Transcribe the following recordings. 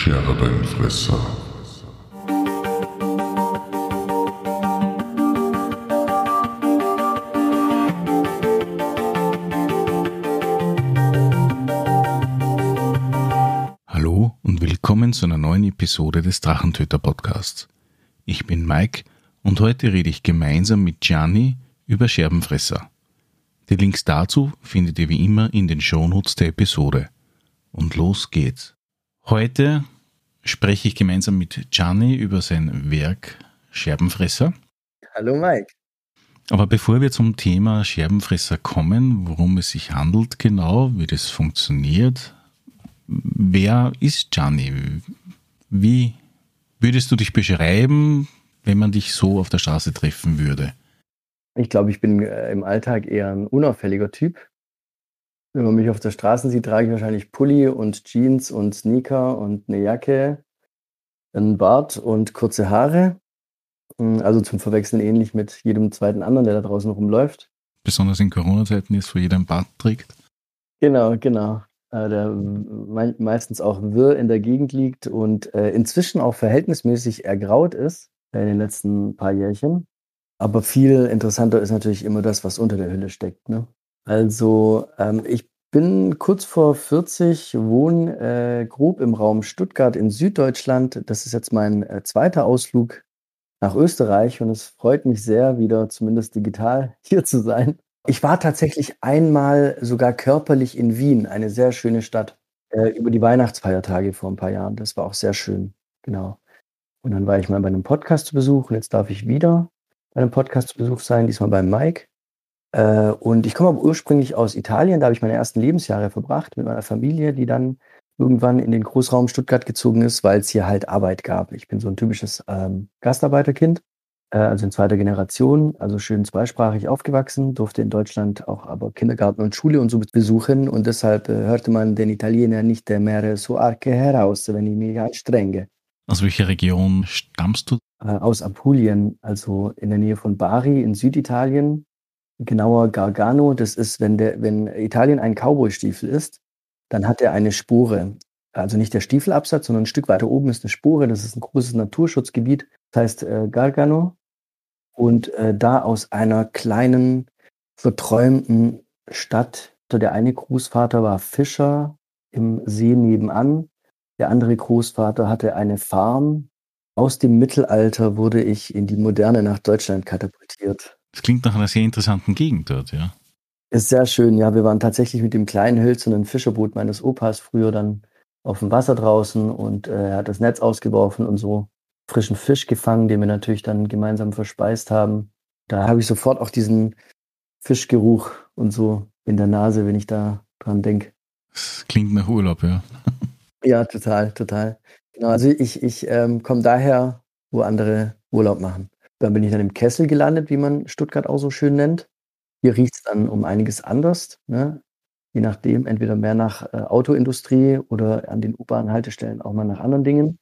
Scherbenfresser. Hallo und willkommen zu einer neuen Episode des Drachentöter Podcasts. Ich bin Mike und heute rede ich gemeinsam mit Gianni über Scherbenfresser. Die Links dazu findet ihr wie immer in den Shownotes der Episode. Und los geht's. Heute spreche ich gemeinsam mit Gianni über sein Werk Scherbenfresser. Hallo Mike. Aber bevor wir zum Thema Scherbenfresser kommen, worum es sich handelt genau, wie das funktioniert, wer ist Gianni? Wie würdest du dich beschreiben, wenn man dich so auf der Straße treffen würde? Ich glaube, ich bin äh, im Alltag eher ein unauffälliger Typ. Wenn man mich auf der Straße sieht, trage ich wahrscheinlich Pulli und Jeans und Sneaker und eine Jacke, einen Bart und kurze Haare. Hm, also zum Verwechseln ähnlich mit jedem zweiten anderen, der da draußen rumläuft. Besonders in Corona-Zeiten ist, wo jeder einen Bart trägt. Genau, genau. Äh, der meistens auch wirr in der Gegend liegt und äh, inzwischen auch verhältnismäßig ergraut ist in den letzten paar Jährchen. Aber viel interessanter ist natürlich immer das, was unter der Hülle steckt. Ne? Also ähm, ich bin kurz vor 40, wohne äh, grob im Raum Stuttgart in Süddeutschland. Das ist jetzt mein äh, zweiter Ausflug nach Österreich und es freut mich sehr, wieder zumindest digital hier zu sein. Ich war tatsächlich einmal sogar körperlich in Wien, eine sehr schöne Stadt, äh, über die Weihnachtsfeiertage vor ein paar Jahren. Das war auch sehr schön, genau. Und dann war ich mal bei einem Podcast zu Besuch und jetzt darf ich wieder bei einem Podcast zu Besuch sein, diesmal beim Mike. Äh, und ich komme aber ursprünglich aus Italien, da habe ich meine ersten Lebensjahre verbracht mit meiner Familie, die dann irgendwann in den Großraum Stuttgart gezogen ist, weil es hier halt Arbeit gab. Ich bin so ein typisches ähm, Gastarbeiterkind, äh, also in zweiter Generation, also schön zweisprachig aufgewachsen, durfte in Deutschland auch aber Kindergarten und Schule und so besuchen und deshalb äh, hörte man den Italiener nicht mehr so arg heraus, wenn ich mich anstrenge. Aus welcher Region stammst du? Äh, aus Apulien, also in der Nähe von Bari in Süditalien. Genauer Gargano, das ist, wenn, der, wenn Italien ein Cowboy-Stiefel ist, dann hat er eine Spore. Also nicht der Stiefelabsatz, sondern ein Stück weiter oben ist eine Spore. Das ist ein großes Naturschutzgebiet. Das heißt äh, Gargano. Und äh, da aus einer kleinen, verträumten Stadt. Der eine Großvater war Fischer im See nebenan. Der andere Großvater hatte eine Farm aus dem Mittelalter wurde ich in die Moderne nach Deutschland katapultiert. Das klingt nach einer sehr interessanten Gegend dort, ja. Ist sehr schön, ja. Wir waren tatsächlich mit dem kleinen hölzernen Fischerboot meines Opas früher dann auf dem Wasser draußen und äh, er hat das Netz ausgeworfen und so frischen Fisch gefangen, den wir natürlich dann gemeinsam verspeist haben. Da habe ich sofort auch diesen Fischgeruch und so in der Nase, wenn ich da dran denke. Das klingt nach Urlaub, ja. ja, total, total. Genau, also ich, ich ähm, komme daher, wo andere Urlaub machen. Dann bin ich dann im Kessel gelandet, wie man Stuttgart auch so schön nennt. Hier riecht es dann um einiges anders. Ne? Je nachdem, entweder mehr nach äh, Autoindustrie oder an den U-Bahn-Haltestellen auch mal nach anderen Dingen.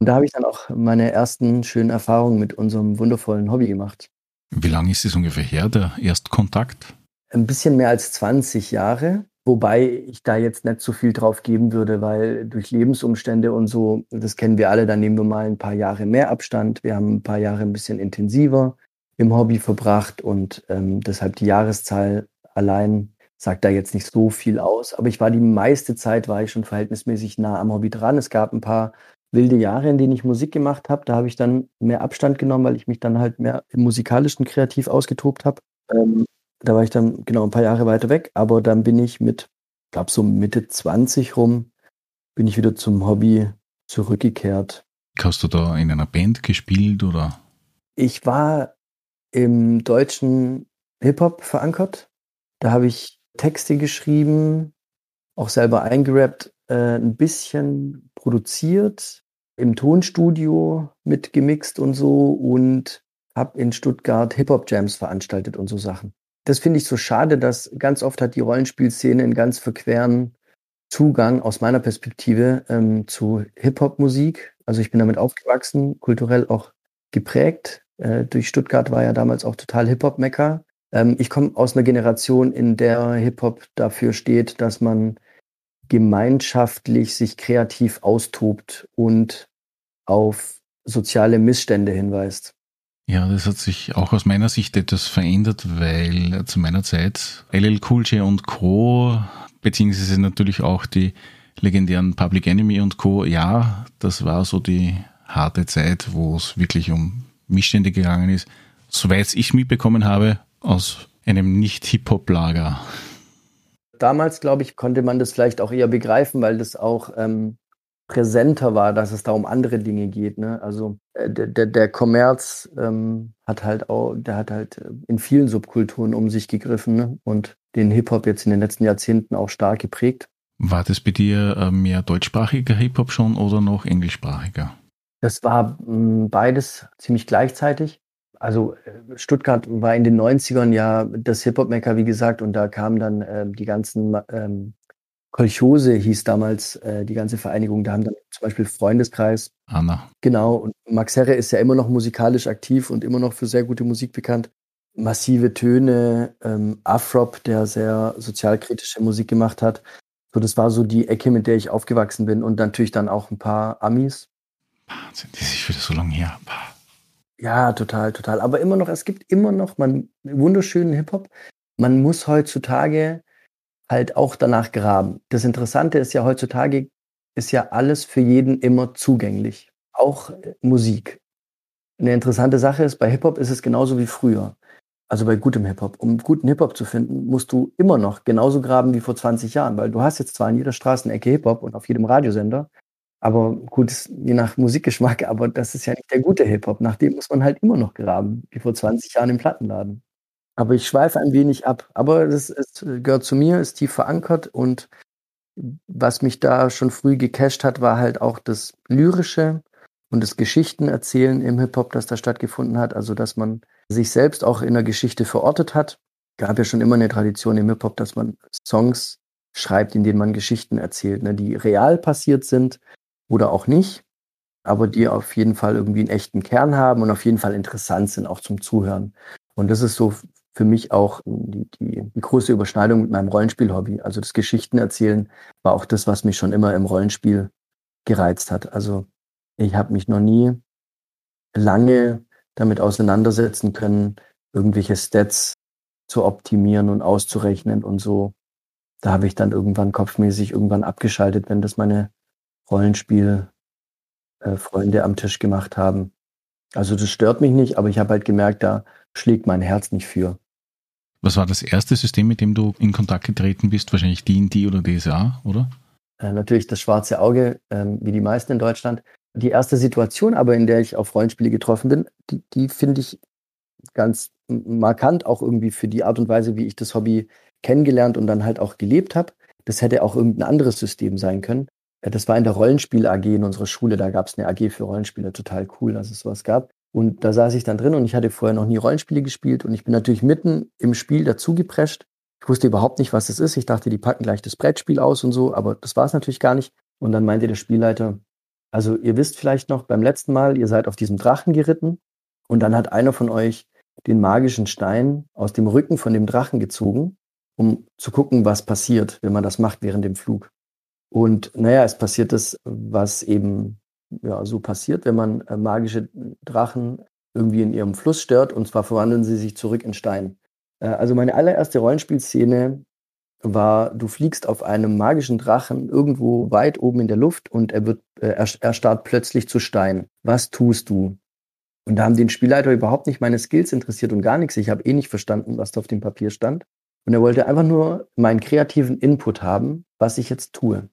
Und da habe ich dann auch meine ersten schönen Erfahrungen mit unserem wundervollen Hobby gemacht. Wie lange ist es ungefähr her, der Erstkontakt? Ein bisschen mehr als 20 Jahre. Wobei ich da jetzt nicht so viel drauf geben würde, weil durch Lebensumstände und so, das kennen wir alle, da nehmen wir mal ein paar Jahre mehr Abstand. Wir haben ein paar Jahre ein bisschen intensiver im Hobby verbracht und ähm, deshalb die Jahreszahl allein sagt da jetzt nicht so viel aus. Aber ich war die meiste Zeit, war ich schon verhältnismäßig nah am Hobby dran. Es gab ein paar wilde Jahre, in denen ich Musik gemacht habe. Da habe ich dann mehr Abstand genommen, weil ich mich dann halt mehr im musikalischen kreativ ausgetobt habe. Ähm, da war ich dann genau ein paar Jahre weiter weg, aber dann bin ich mit, glaube so Mitte 20 rum, bin ich wieder zum Hobby zurückgekehrt. Hast du da in einer Band gespielt oder? Ich war im deutschen Hip-Hop verankert. Da habe ich Texte geschrieben, auch selber eingerappt, äh, ein bisschen produziert, im Tonstudio mitgemixt und so und habe in Stuttgart Hip-Hop-Jams veranstaltet und so Sachen das finde ich so schade, dass ganz oft hat die Rollenspielszene einen ganz verqueren Zugang aus meiner Perspektive ähm, zu Hip-Hop-Musik. Also ich bin damit aufgewachsen, kulturell auch geprägt. Äh, durch Stuttgart war ja damals auch total Hip-Hop-Mecker. Ähm, ich komme aus einer Generation, in der Hip-Hop dafür steht, dass man gemeinschaftlich sich kreativ austobt und auf soziale Missstände hinweist. Ja, das hat sich auch aus meiner Sicht etwas verändert, weil zu meiner Zeit LL Cool J und Co., beziehungsweise natürlich auch die legendären Public Enemy und Co., ja, das war so die harte Zeit, wo es wirklich um Missstände gegangen ist. Soweit ich mitbekommen habe, aus einem Nicht-Hip-Hop-Lager. Damals, glaube ich, konnte man das vielleicht auch eher begreifen, weil das auch ähm, präsenter war, dass es da um andere Dinge geht. Ne? Also äh, der, der, Kommerz ähm, hat halt auch, der hat halt äh, in vielen Subkulturen um sich gegriffen ne? und den Hip-Hop jetzt in den letzten Jahrzehnten auch stark geprägt. War das bei dir äh, mehr deutschsprachiger Hip-Hop schon oder noch englischsprachiger? Das war hm, beides ziemlich gleichzeitig. Also Stuttgart war in den 90ern ja das Hip-Hop-Mecker, wie gesagt, und da kamen dann äh, die ganzen ähm, Kolchose hieß damals äh, die ganze Vereinigung. Da haben dann zum Beispiel Freundeskreis. Anna. Genau. Und Max Herre ist ja immer noch musikalisch aktiv und immer noch für sehr gute Musik bekannt. Massive Töne, ähm, Afrop, der sehr sozialkritische Musik gemacht hat. So, das war so die Ecke, mit der ich aufgewachsen bin. Und natürlich dann auch ein paar Amis. Wahnsinn, das ist wieder so lange her. Ja, total, total. Aber immer noch, es gibt immer noch man, wunderschönen Hip-Hop. Man muss heutzutage halt auch danach graben. Das Interessante ist ja heutzutage, ist ja alles für jeden immer zugänglich. Auch äh, Musik. Eine interessante Sache ist, bei Hip-Hop ist es genauso wie früher. Also bei gutem Hip-Hop. Um guten Hip-Hop zu finden, musst du immer noch genauso graben wie vor 20 Jahren, weil du hast jetzt zwar in jeder Straßenecke Hip-Hop und auf jedem Radiosender, aber gut, je nach Musikgeschmack, aber das ist ja nicht der gute Hip-Hop. Nach dem muss man halt immer noch graben, wie vor 20 Jahren im Plattenladen. Aber ich schweife ein wenig ab. Aber das ist, gehört zu mir, ist tief verankert und was mich da schon früh gecasht hat, war halt auch das Lyrische und das Geschichtenerzählen im Hip-Hop, das da stattgefunden hat. Also, dass man sich selbst auch in der Geschichte verortet hat. Gab ja schon immer eine Tradition im Hip-Hop, dass man Songs schreibt, in denen man Geschichten erzählt, ne, die real passiert sind oder auch nicht, aber die auf jeden Fall irgendwie einen echten Kern haben und auf jeden Fall interessant sind, auch zum Zuhören. Und das ist so für mich auch die, die, die große Überschneidung mit meinem Rollenspiel-Hobby. Also das Geschichtenerzählen war auch das, was mich schon immer im Rollenspiel gereizt hat. Also ich habe mich noch nie lange damit auseinandersetzen können, irgendwelche Stats zu optimieren und auszurechnen und so. Da habe ich dann irgendwann kopfmäßig irgendwann abgeschaltet, wenn das meine Rollenspiel-Freunde äh, am Tisch gemacht haben. Also das stört mich nicht, aber ich habe halt gemerkt, da schlägt mein Herz nicht für. Was war das erste System, mit dem du in Kontakt getreten bist? Wahrscheinlich D&D oder DSA, oder? Äh, natürlich das schwarze Auge, ähm, wie die meisten in Deutschland. Die erste Situation aber, in der ich auf Rollenspiele getroffen bin, die, die finde ich ganz markant, auch irgendwie für die Art und Weise, wie ich das Hobby kennengelernt und dann halt auch gelebt habe. Das hätte auch irgendein anderes System sein können. Äh, das war in der Rollenspiel AG in unserer Schule, da gab es eine AG für Rollenspiele, total cool, dass es sowas gab. Und da saß ich dann drin und ich hatte vorher noch nie Rollenspiele gespielt und ich bin natürlich mitten im Spiel dazugeprescht. Ich wusste überhaupt nicht, was das ist. Ich dachte, die packen gleich das Brettspiel aus und so, aber das war es natürlich gar nicht. Und dann meinte der Spielleiter, also ihr wisst vielleicht noch, beim letzten Mal, ihr seid auf diesem Drachen geritten und dann hat einer von euch den magischen Stein aus dem Rücken von dem Drachen gezogen, um zu gucken, was passiert, wenn man das macht während dem Flug. Und naja, es passiert das, was eben ja, so passiert, wenn man äh, magische Drachen irgendwie in ihrem Fluss stört und zwar verwandeln sie sich zurück in Stein. Äh, also meine allererste Rollenspielszene war, du fliegst auf einem magischen Drachen irgendwo weit oben in der Luft und er wird, äh, er, er starrt plötzlich zu Stein. Was tust du? Und da haben den Spielleiter überhaupt nicht meine Skills interessiert und gar nichts. Ich habe eh nicht verstanden, was da auf dem Papier stand. Und er wollte einfach nur meinen kreativen Input haben, was ich jetzt tue.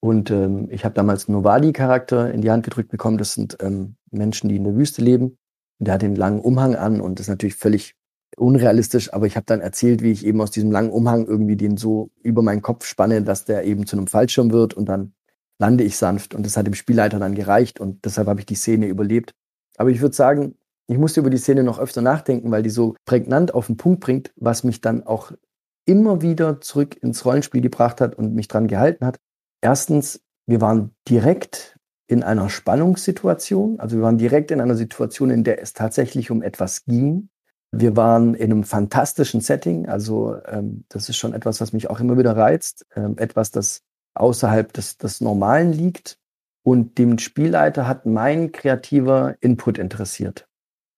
Und ähm, ich habe damals einen Novadi-Charakter in die Hand gedrückt bekommen. Das sind ähm, Menschen, die in der Wüste leben. Der hat den langen Umhang an und das ist natürlich völlig unrealistisch, aber ich habe dann erzählt, wie ich eben aus diesem langen Umhang irgendwie den so über meinen Kopf spanne, dass der eben zu einem Fallschirm wird und dann lande ich sanft und das hat dem Spielleiter dann gereicht und deshalb habe ich die Szene überlebt. Aber ich würde sagen, ich musste über die Szene noch öfter nachdenken, weil die so prägnant auf den Punkt bringt, was mich dann auch immer wieder zurück ins Rollenspiel gebracht hat und mich dran gehalten hat. Erstens, wir waren direkt in einer Spannungssituation. Also wir waren direkt in einer Situation, in der es tatsächlich um etwas ging. Wir waren in einem fantastischen Setting. Also ähm, das ist schon etwas, was mich auch immer wieder reizt. Ähm, etwas, das außerhalb des, des Normalen liegt. Und dem Spielleiter hat mein kreativer Input interessiert.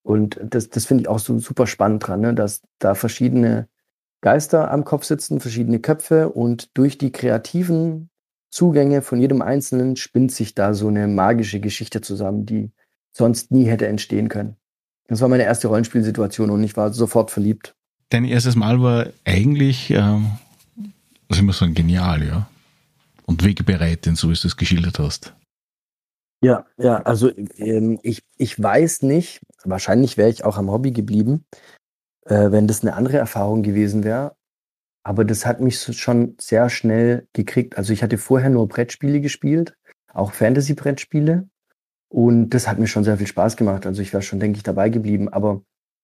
Und das, das finde ich auch so super spannend dran, ne? dass da verschiedene Geister am Kopf sitzen, verschiedene Köpfe und durch die kreativen Zugänge von jedem Einzelnen spinnt sich da so eine magische Geschichte zusammen, die sonst nie hätte entstehen können. Das war meine erste Rollenspielsituation und ich war sofort verliebt. Dein erstes Mal war eigentlich, ähm, was ich muss sagen, genial, ja. Und wegbereitend, so wie du es geschildert hast. Ja, ja, also ähm, ich, ich weiß nicht, wahrscheinlich wäre ich auch am Hobby geblieben, äh, wenn das eine andere Erfahrung gewesen wäre. Aber das hat mich schon sehr schnell gekriegt. Also ich hatte vorher nur Brettspiele gespielt, auch Fantasy-Brettspiele. Und das hat mir schon sehr viel Spaß gemacht. Also ich wäre schon, denke ich, dabei geblieben. Aber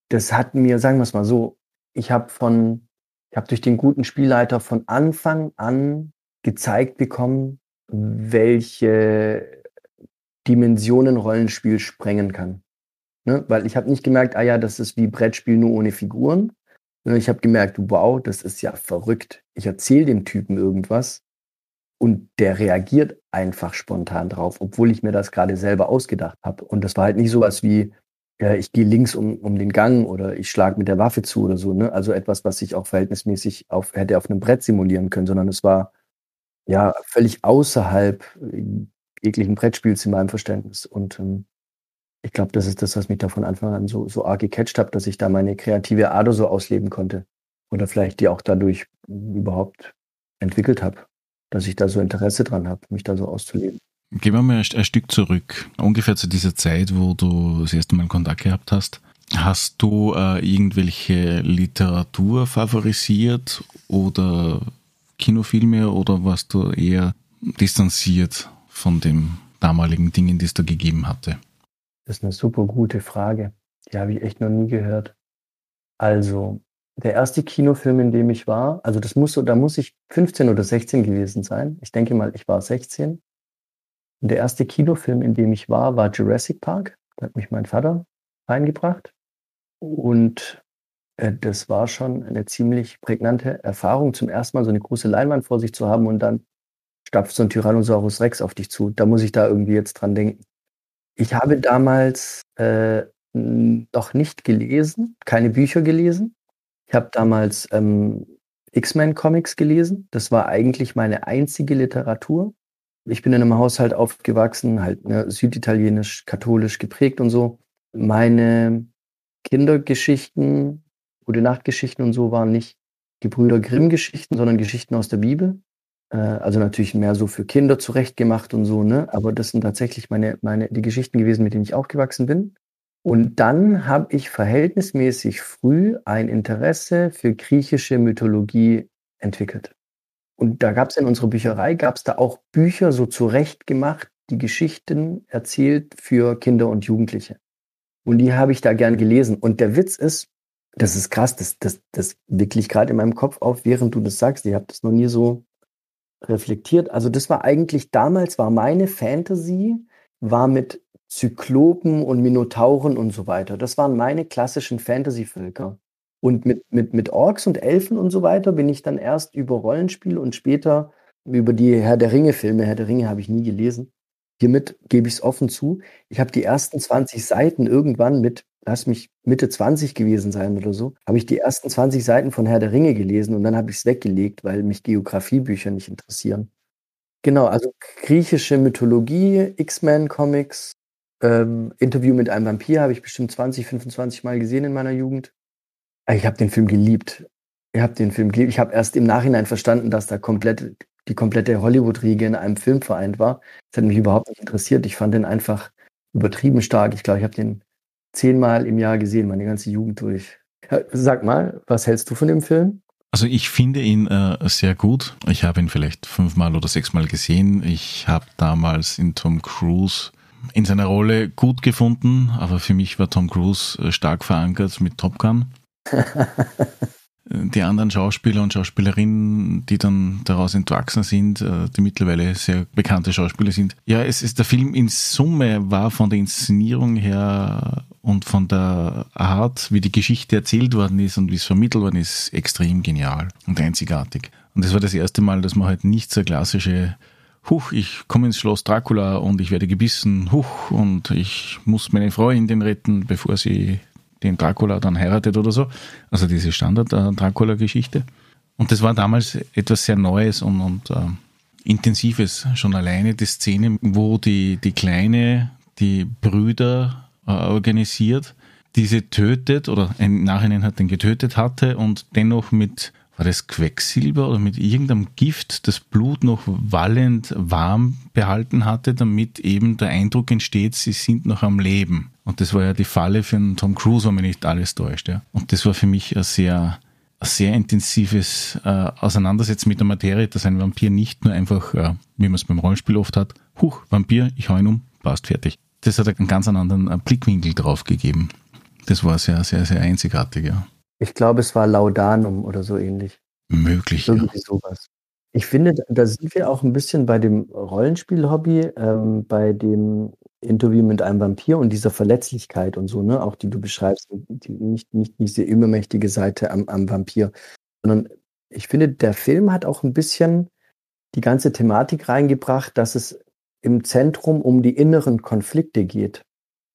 das hat mir, sagen wir es mal so, ich habe von, ich habe durch den guten Spielleiter von Anfang an gezeigt bekommen, welche Dimensionen Rollenspiel sprengen kann. Ne? Weil ich habe nicht gemerkt, ah ja, das ist wie Brettspiel nur ohne Figuren, ich habe gemerkt, wow, das ist ja verrückt. Ich erzähle dem Typen irgendwas und der reagiert einfach spontan drauf, obwohl ich mir das gerade selber ausgedacht habe. Und das war halt nicht sowas wie, ja, ich gehe links um, um den Gang oder ich schlage mit der Waffe zu oder so. Ne? Also etwas, was ich auch verhältnismäßig auf, hätte auf einem Brett simulieren können, sondern es war ja völlig außerhalb jeglichen Brettspiels in meinem Verständnis. Und ähm, ich glaube, das ist das, was mich da von Anfang an so, so arg gecatcht hat, dass ich da meine kreative Ader so ausleben konnte. Oder vielleicht die auch dadurch überhaupt entwickelt habe, dass ich da so Interesse dran habe, mich da so auszuleben. Gehen wir mal ein, Stück zurück. Ungefähr zu dieser Zeit, wo du das erste Mal Kontakt gehabt hast. Hast du äh, irgendwelche Literatur favorisiert oder Kinofilme oder warst du eher distanziert von den damaligen Dingen, die es da gegeben hatte? Das ist eine super gute Frage. Die habe ich echt noch nie gehört. Also, der erste Kinofilm, in dem ich war, also das muss so, da muss ich 15 oder 16 gewesen sein. Ich denke mal, ich war 16. Und der erste Kinofilm, in dem ich war, war Jurassic Park. Da hat mich mein Vater reingebracht. Und äh, das war schon eine ziemlich prägnante Erfahrung, zum ersten Mal so eine große Leinwand vor sich zu haben und dann stapft so ein Tyrannosaurus Rex auf dich zu. Da muss ich da irgendwie jetzt dran denken. Ich habe damals äh, noch nicht gelesen, keine Bücher gelesen. Ich habe damals ähm, X-Men-Comics gelesen. Das war eigentlich meine einzige Literatur. Ich bin in einem Haushalt aufgewachsen, halt ne, süditalienisch, katholisch geprägt und so. Meine Kindergeschichten, gute Nachtgeschichten und so waren nicht Gebrüder Grimm-Geschichten, sondern Geschichten aus der Bibel. Äh, also natürlich mehr so für Kinder zurechtgemacht und so, ne? Aber das sind tatsächlich meine, meine, die Geschichten gewesen, mit denen ich aufgewachsen bin. Und dann habe ich verhältnismäßig früh ein Interesse für griechische Mythologie entwickelt. Und da gab es in unserer Bücherei, gab es da auch Bücher so zurechtgemacht, die Geschichten erzählt für Kinder und Jugendliche. Und die habe ich da gern gelesen. Und der Witz ist, das ist krass, das, das, das wirklich gerade in meinem Kopf auf, während du das sagst. Ich habe das noch nie so reflektiert. Also das war eigentlich damals war meine Fantasy war mit Zyklopen und Minotauren und so weiter. Das waren meine klassischen Fantasy-Völker. Und mit, mit, mit Orks und Elfen und so weiter bin ich dann erst über Rollenspiel und später über die Herr der Ringe-Filme. Herr der Ringe habe ich nie gelesen. Hiermit gebe ich es offen zu. Ich habe die ersten 20 Seiten irgendwann mit lass mich Mitte 20 gewesen sein oder so, habe ich die ersten 20 Seiten von Herr der Ringe gelesen und dann habe ich es weggelegt, weil mich Geografiebücher nicht interessieren. Genau, also griechische Mythologie, X-Men-Comics, ähm, Interview mit einem Vampir habe ich bestimmt 20, 25 Mal gesehen in meiner Jugend. Ich habe den Film geliebt. Ich habe den Film geliebt. Ich habe erst im Nachhinein verstanden, dass da komplett die komplette Hollywood-Riege in einem Film vereint war. Das hat mich überhaupt nicht interessiert. Ich fand den einfach übertrieben stark. Ich glaube, ich habe den zehnmal im Jahr gesehen, meine ganze Jugend durch. Sag mal, was hältst du von dem Film? Also ich finde ihn äh, sehr gut. Ich habe ihn vielleicht fünfmal oder sechsmal gesehen. Ich habe damals in Tom Cruise in seiner Rolle gut gefunden, aber für mich war Tom Cruise äh, stark verankert mit Top Gun. die anderen Schauspieler und Schauspielerinnen, die dann daraus entwachsen sind, äh, die mittlerweile sehr bekannte Schauspieler sind. Ja, es ist der Film in Summe war von der Inszenierung her und von der Art, wie die Geschichte erzählt worden ist und wie es vermittelt worden ist, extrem genial und einzigartig. Und das war das erste Mal, dass man halt nicht so klassische, huch, ich komme ins Schloss Dracula und ich werde gebissen, huch, und ich muss meine Freundin retten, bevor sie den Dracula dann heiratet oder so. Also diese Standard-Dracula-Geschichte. Und das war damals etwas sehr Neues und, und äh, Intensives. Schon alleine die Szene, wo die, die Kleine die Brüder äh, organisiert, diese tötet oder im Nachhinein hat den getötet hatte und dennoch mit war das Quecksilber oder mit irgendeinem Gift das Blut noch wallend warm behalten hatte, damit eben der Eindruck entsteht, sie sind noch am Leben. Und das war ja die Falle für einen Tom Cruise, wenn mich nicht alles täuscht. Ja. Und das war für mich ein sehr, ein sehr intensives äh, Auseinandersetzen mit der Materie, dass ein Vampir nicht nur einfach, äh, wie man es beim Rollenspiel oft hat, huch, Vampir, ich hau ihn um, passt, fertig. Das hat einen ganz anderen äh, Blickwinkel drauf gegeben. Das war sehr, sehr, sehr einzigartig, ja. Ich glaube, es war Laudanum oder so ähnlich. Möglich. Irgendwie ja. sowas. Ich finde, da sind wir auch ein bisschen bei dem Rollenspiel-Hobby, ähm, bei dem Interview mit einem Vampir und dieser Verletzlichkeit und so, ne, auch die du beschreibst, die, nicht, nicht diese übermächtige Seite am, am Vampir, sondern ich finde, der Film hat auch ein bisschen die ganze Thematik reingebracht, dass es im Zentrum um die inneren Konflikte geht.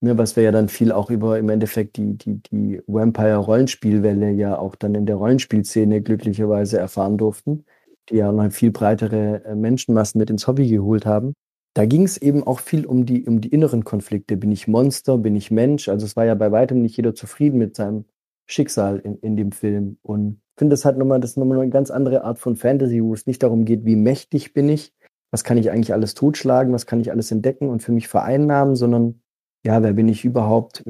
Ne, was wir ja dann viel auch über im Endeffekt die, die, die Vampire-Rollenspielwelle ja auch dann in der Rollenspielszene glücklicherweise erfahren durften, die ja noch viel breitere äh, Menschenmassen mit ins Hobby geholt haben. Da ging es eben auch viel um die, um die inneren Konflikte. Bin ich Monster? Bin ich Mensch? Also es war ja bei weitem nicht jeder zufrieden mit seinem Schicksal in, in dem Film. Und ich finde, das hat nochmal, das ist nochmal eine ganz andere Art von Fantasy, wo es nicht darum geht, wie mächtig bin ich, was kann ich eigentlich alles totschlagen, was kann ich alles entdecken und für mich vereinnahmen, sondern ja, wer bin ich überhaupt,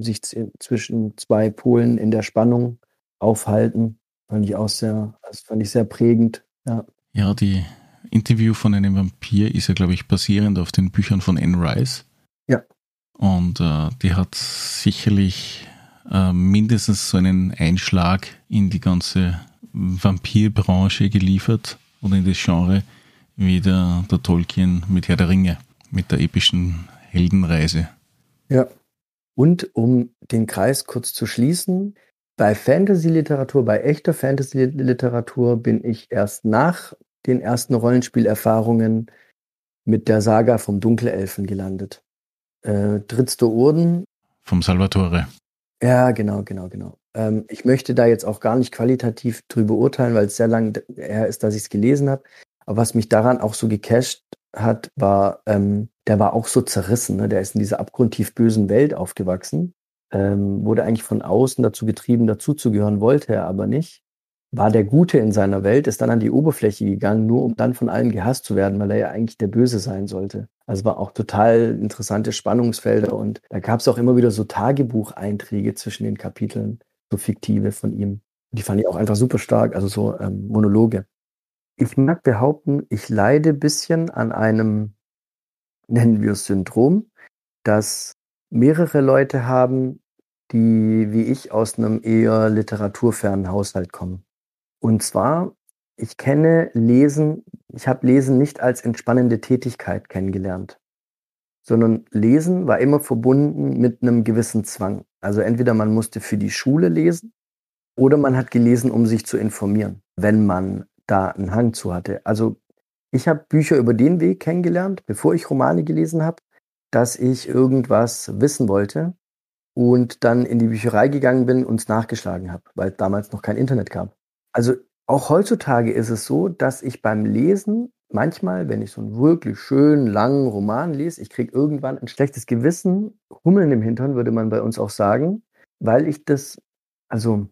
sich zwischen zwei Polen in der Spannung aufhalten, fand ich auch sehr, das fand ich sehr prägend. Ja, ja die Interview von einem Vampir ist ja, glaube ich, basierend auf den Büchern von Anne Rice. Ja. Und äh, die hat sicherlich äh, mindestens so einen Einschlag in die ganze Vampirbranche geliefert oder in das Genre wie der, der Tolkien mit Herr der Ringe, mit der epischen Heldenreise. Ja. Und um den Kreis kurz zu schließen, bei Fantasy-Literatur, bei echter Fantasy-Literatur bin ich erst nach den ersten Rollenspielerfahrungen mit der Saga vom Dunkelelfen gelandet. Äh, Drittste Urden. Vom Salvatore. Ja, genau, genau, genau. Ähm, ich möchte da jetzt auch gar nicht qualitativ drüber urteilen, weil es sehr lange her ist, dass ich es gelesen habe. Aber was mich daran auch so gecasht hat, war, ähm, der war auch so zerrissen. Ne? Der ist in dieser abgrundtief bösen Welt aufgewachsen, ähm, wurde eigentlich von außen dazu getrieben, dazuzugehören, wollte er aber nicht. War der Gute in seiner Welt, ist dann an die Oberfläche gegangen, nur um dann von allen gehasst zu werden, weil er ja eigentlich der Böse sein sollte. Also war auch total interessante Spannungsfelder und da gab es auch immer wieder so Tagebucheinträge zwischen den Kapiteln, so fiktive von ihm. Die fand ich auch einfach super stark, also so ähm, Monologe. Ich mag behaupten, ich leide bisschen an einem nennen wir es Syndrom, das mehrere Leute haben, die wie ich aus einem eher literaturfernen Haushalt kommen. Und zwar, ich kenne Lesen, ich habe Lesen nicht als entspannende Tätigkeit kennengelernt, sondern Lesen war immer verbunden mit einem gewissen Zwang. Also entweder man musste für die Schule lesen oder man hat gelesen, um sich zu informieren, wenn man da einen Hang zu hatte. Also ich habe Bücher über den Weg kennengelernt, bevor ich Romane gelesen habe, dass ich irgendwas wissen wollte und dann in die Bücherei gegangen bin und es nachgeschlagen habe, weil damals noch kein Internet gab. Also auch heutzutage ist es so, dass ich beim Lesen manchmal, wenn ich so einen wirklich schönen, langen Roman lese, ich kriege irgendwann ein schlechtes Gewissen, Hummeln im Hintern, würde man bei uns auch sagen, weil ich das, also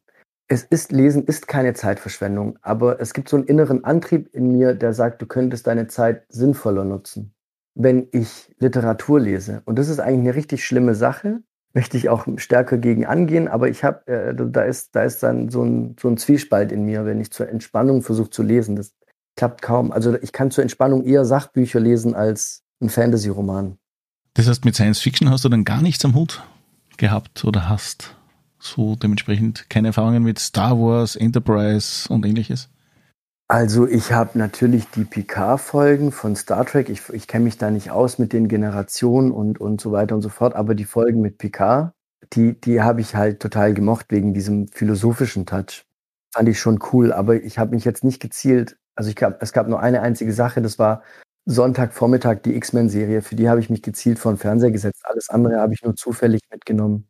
es ist Lesen ist keine Zeitverschwendung, aber es gibt so einen inneren Antrieb in mir, der sagt, du könntest deine Zeit sinnvoller nutzen, wenn ich Literatur lese. Und das ist eigentlich eine richtig schlimme Sache, möchte ich auch stärker gegen angehen, aber ich habe, äh, da ist, da ist dann so ein, so ein Zwiespalt in mir, wenn ich zur Entspannung versuche zu lesen. Das klappt kaum. Also ich kann zur Entspannung eher Sachbücher lesen als ein Fantasy-Roman. Das heißt, mit Science Fiction hast du dann gar nichts am Hut gehabt oder hast? So dementsprechend keine Erfahrungen mit Star Wars, Enterprise und ähnliches? Also ich habe natürlich die Picard-Folgen von Star Trek. Ich, ich kenne mich da nicht aus mit den Generationen und, und so weiter und so fort, aber die Folgen mit Picard, die, die habe ich halt total gemocht wegen diesem philosophischen Touch. fand ich schon cool, aber ich habe mich jetzt nicht gezielt, also ich gab, es gab nur eine einzige Sache, das war Sonntagvormittag die X-Men-Serie, für die habe ich mich gezielt vor den Fernseher gesetzt. Alles andere habe ich nur zufällig mitgenommen.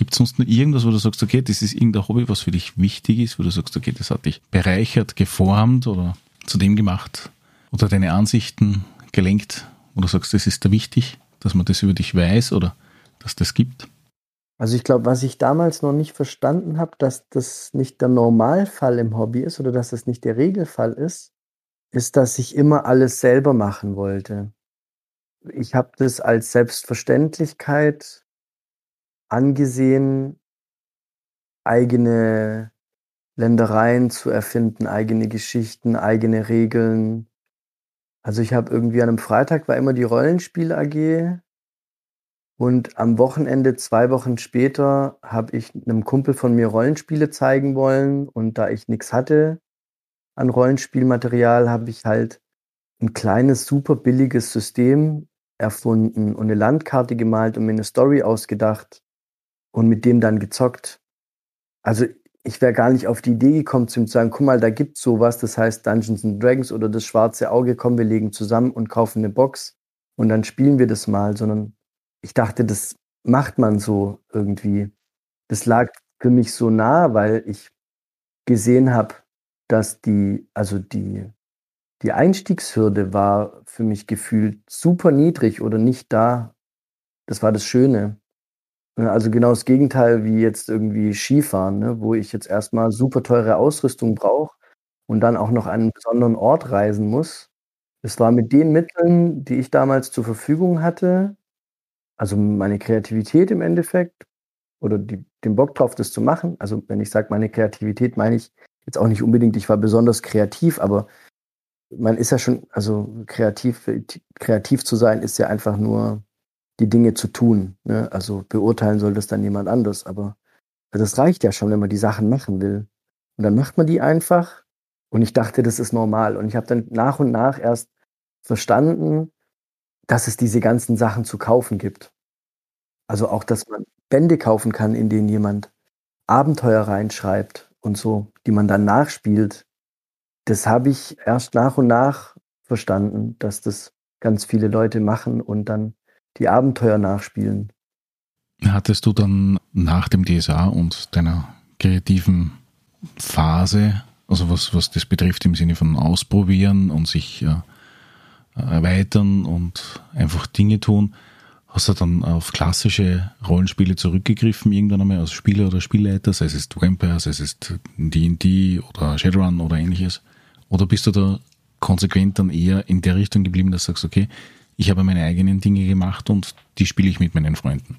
Gibt es sonst noch irgendwas, wo du sagst, okay, das ist irgendein Hobby, was für dich wichtig ist, wo du sagst, okay, das hat dich bereichert, geformt oder zu dem gemacht oder deine Ansichten gelenkt, wo du sagst, das ist da wichtig, dass man das über dich weiß oder dass das gibt? Also ich glaube, was ich damals noch nicht verstanden habe, dass das nicht der Normalfall im Hobby ist oder dass das nicht der Regelfall ist, ist, dass ich immer alles selber machen wollte. Ich habe das als Selbstverständlichkeit angesehen, eigene Ländereien zu erfinden, eigene Geschichten, eigene Regeln. Also ich habe irgendwie an einem Freitag war immer die Rollenspiel AG und am Wochenende, zwei Wochen später, habe ich einem Kumpel von mir Rollenspiele zeigen wollen und da ich nichts hatte an Rollenspielmaterial, habe ich halt ein kleines, super billiges System erfunden und eine Landkarte gemalt und mir eine Story ausgedacht und mit dem dann gezockt. Also ich wäre gar nicht auf die Idee gekommen, zu ihm zu sagen, guck mal, da gibt's sowas, das heißt Dungeons and Dragons oder das schwarze Auge, komm, wir legen zusammen und kaufen eine Box und dann spielen wir das mal, sondern ich dachte, das macht man so irgendwie. Das lag für mich so nah, weil ich gesehen habe, dass die, also die, die Einstiegshürde war für mich gefühlt super niedrig oder nicht da. Das war das Schöne. Also genau das Gegenteil wie jetzt irgendwie Skifahren, ne? wo ich jetzt erstmal super teure Ausrüstung brauche und dann auch noch an einen besonderen Ort reisen muss. Es war mit den Mitteln, die ich damals zur Verfügung hatte, also meine Kreativität im Endeffekt oder die, den Bock drauf, das zu machen. Also wenn ich sage meine Kreativität, meine ich jetzt auch nicht unbedingt, ich war besonders kreativ, aber man ist ja schon, also kreativ, kreativ zu sein, ist ja einfach nur die Dinge zu tun. Ne? Also beurteilen soll das dann jemand anders, aber das reicht ja schon, wenn man die Sachen machen will. Und dann macht man die einfach. Und ich dachte, das ist normal. Und ich habe dann nach und nach erst verstanden, dass es diese ganzen Sachen zu kaufen gibt. Also auch, dass man Bände kaufen kann, in denen jemand Abenteuer reinschreibt und so, die man dann nachspielt. Das habe ich erst nach und nach verstanden, dass das ganz viele Leute machen und dann die Abenteuer nachspielen. Hattest du dann nach dem DSA und deiner kreativen Phase, also was, was das betrifft im Sinne von Ausprobieren und sich äh, erweitern und einfach Dinge tun, hast du dann auf klassische Rollenspiele zurückgegriffen irgendwann einmal als Spieler oder Spielleiter, sei es Vampire, sei es D&D oder Shadowrun oder ähnliches? Oder bist du da konsequent dann eher in der Richtung geblieben, dass du sagst, okay, ich habe meine eigenen Dinge gemacht und die spiele ich mit meinen Freunden.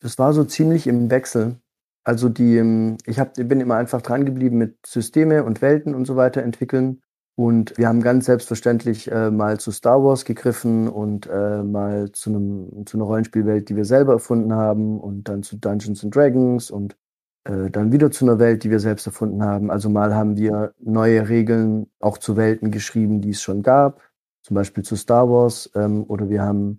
Das war so ziemlich im Wechsel. Also die, ähm, ich hab, bin immer einfach dran geblieben mit Systeme und Welten und so weiter entwickeln. Und wir haben ganz selbstverständlich äh, mal zu Star Wars gegriffen und äh, mal zu, einem, zu einer Rollenspielwelt, die wir selber erfunden haben und dann zu Dungeons and Dragons und äh, dann wieder zu einer Welt, die wir selbst erfunden haben. Also mal haben wir neue Regeln auch zu Welten geschrieben, die es schon gab zum Beispiel zu Star Wars, ähm, oder wir haben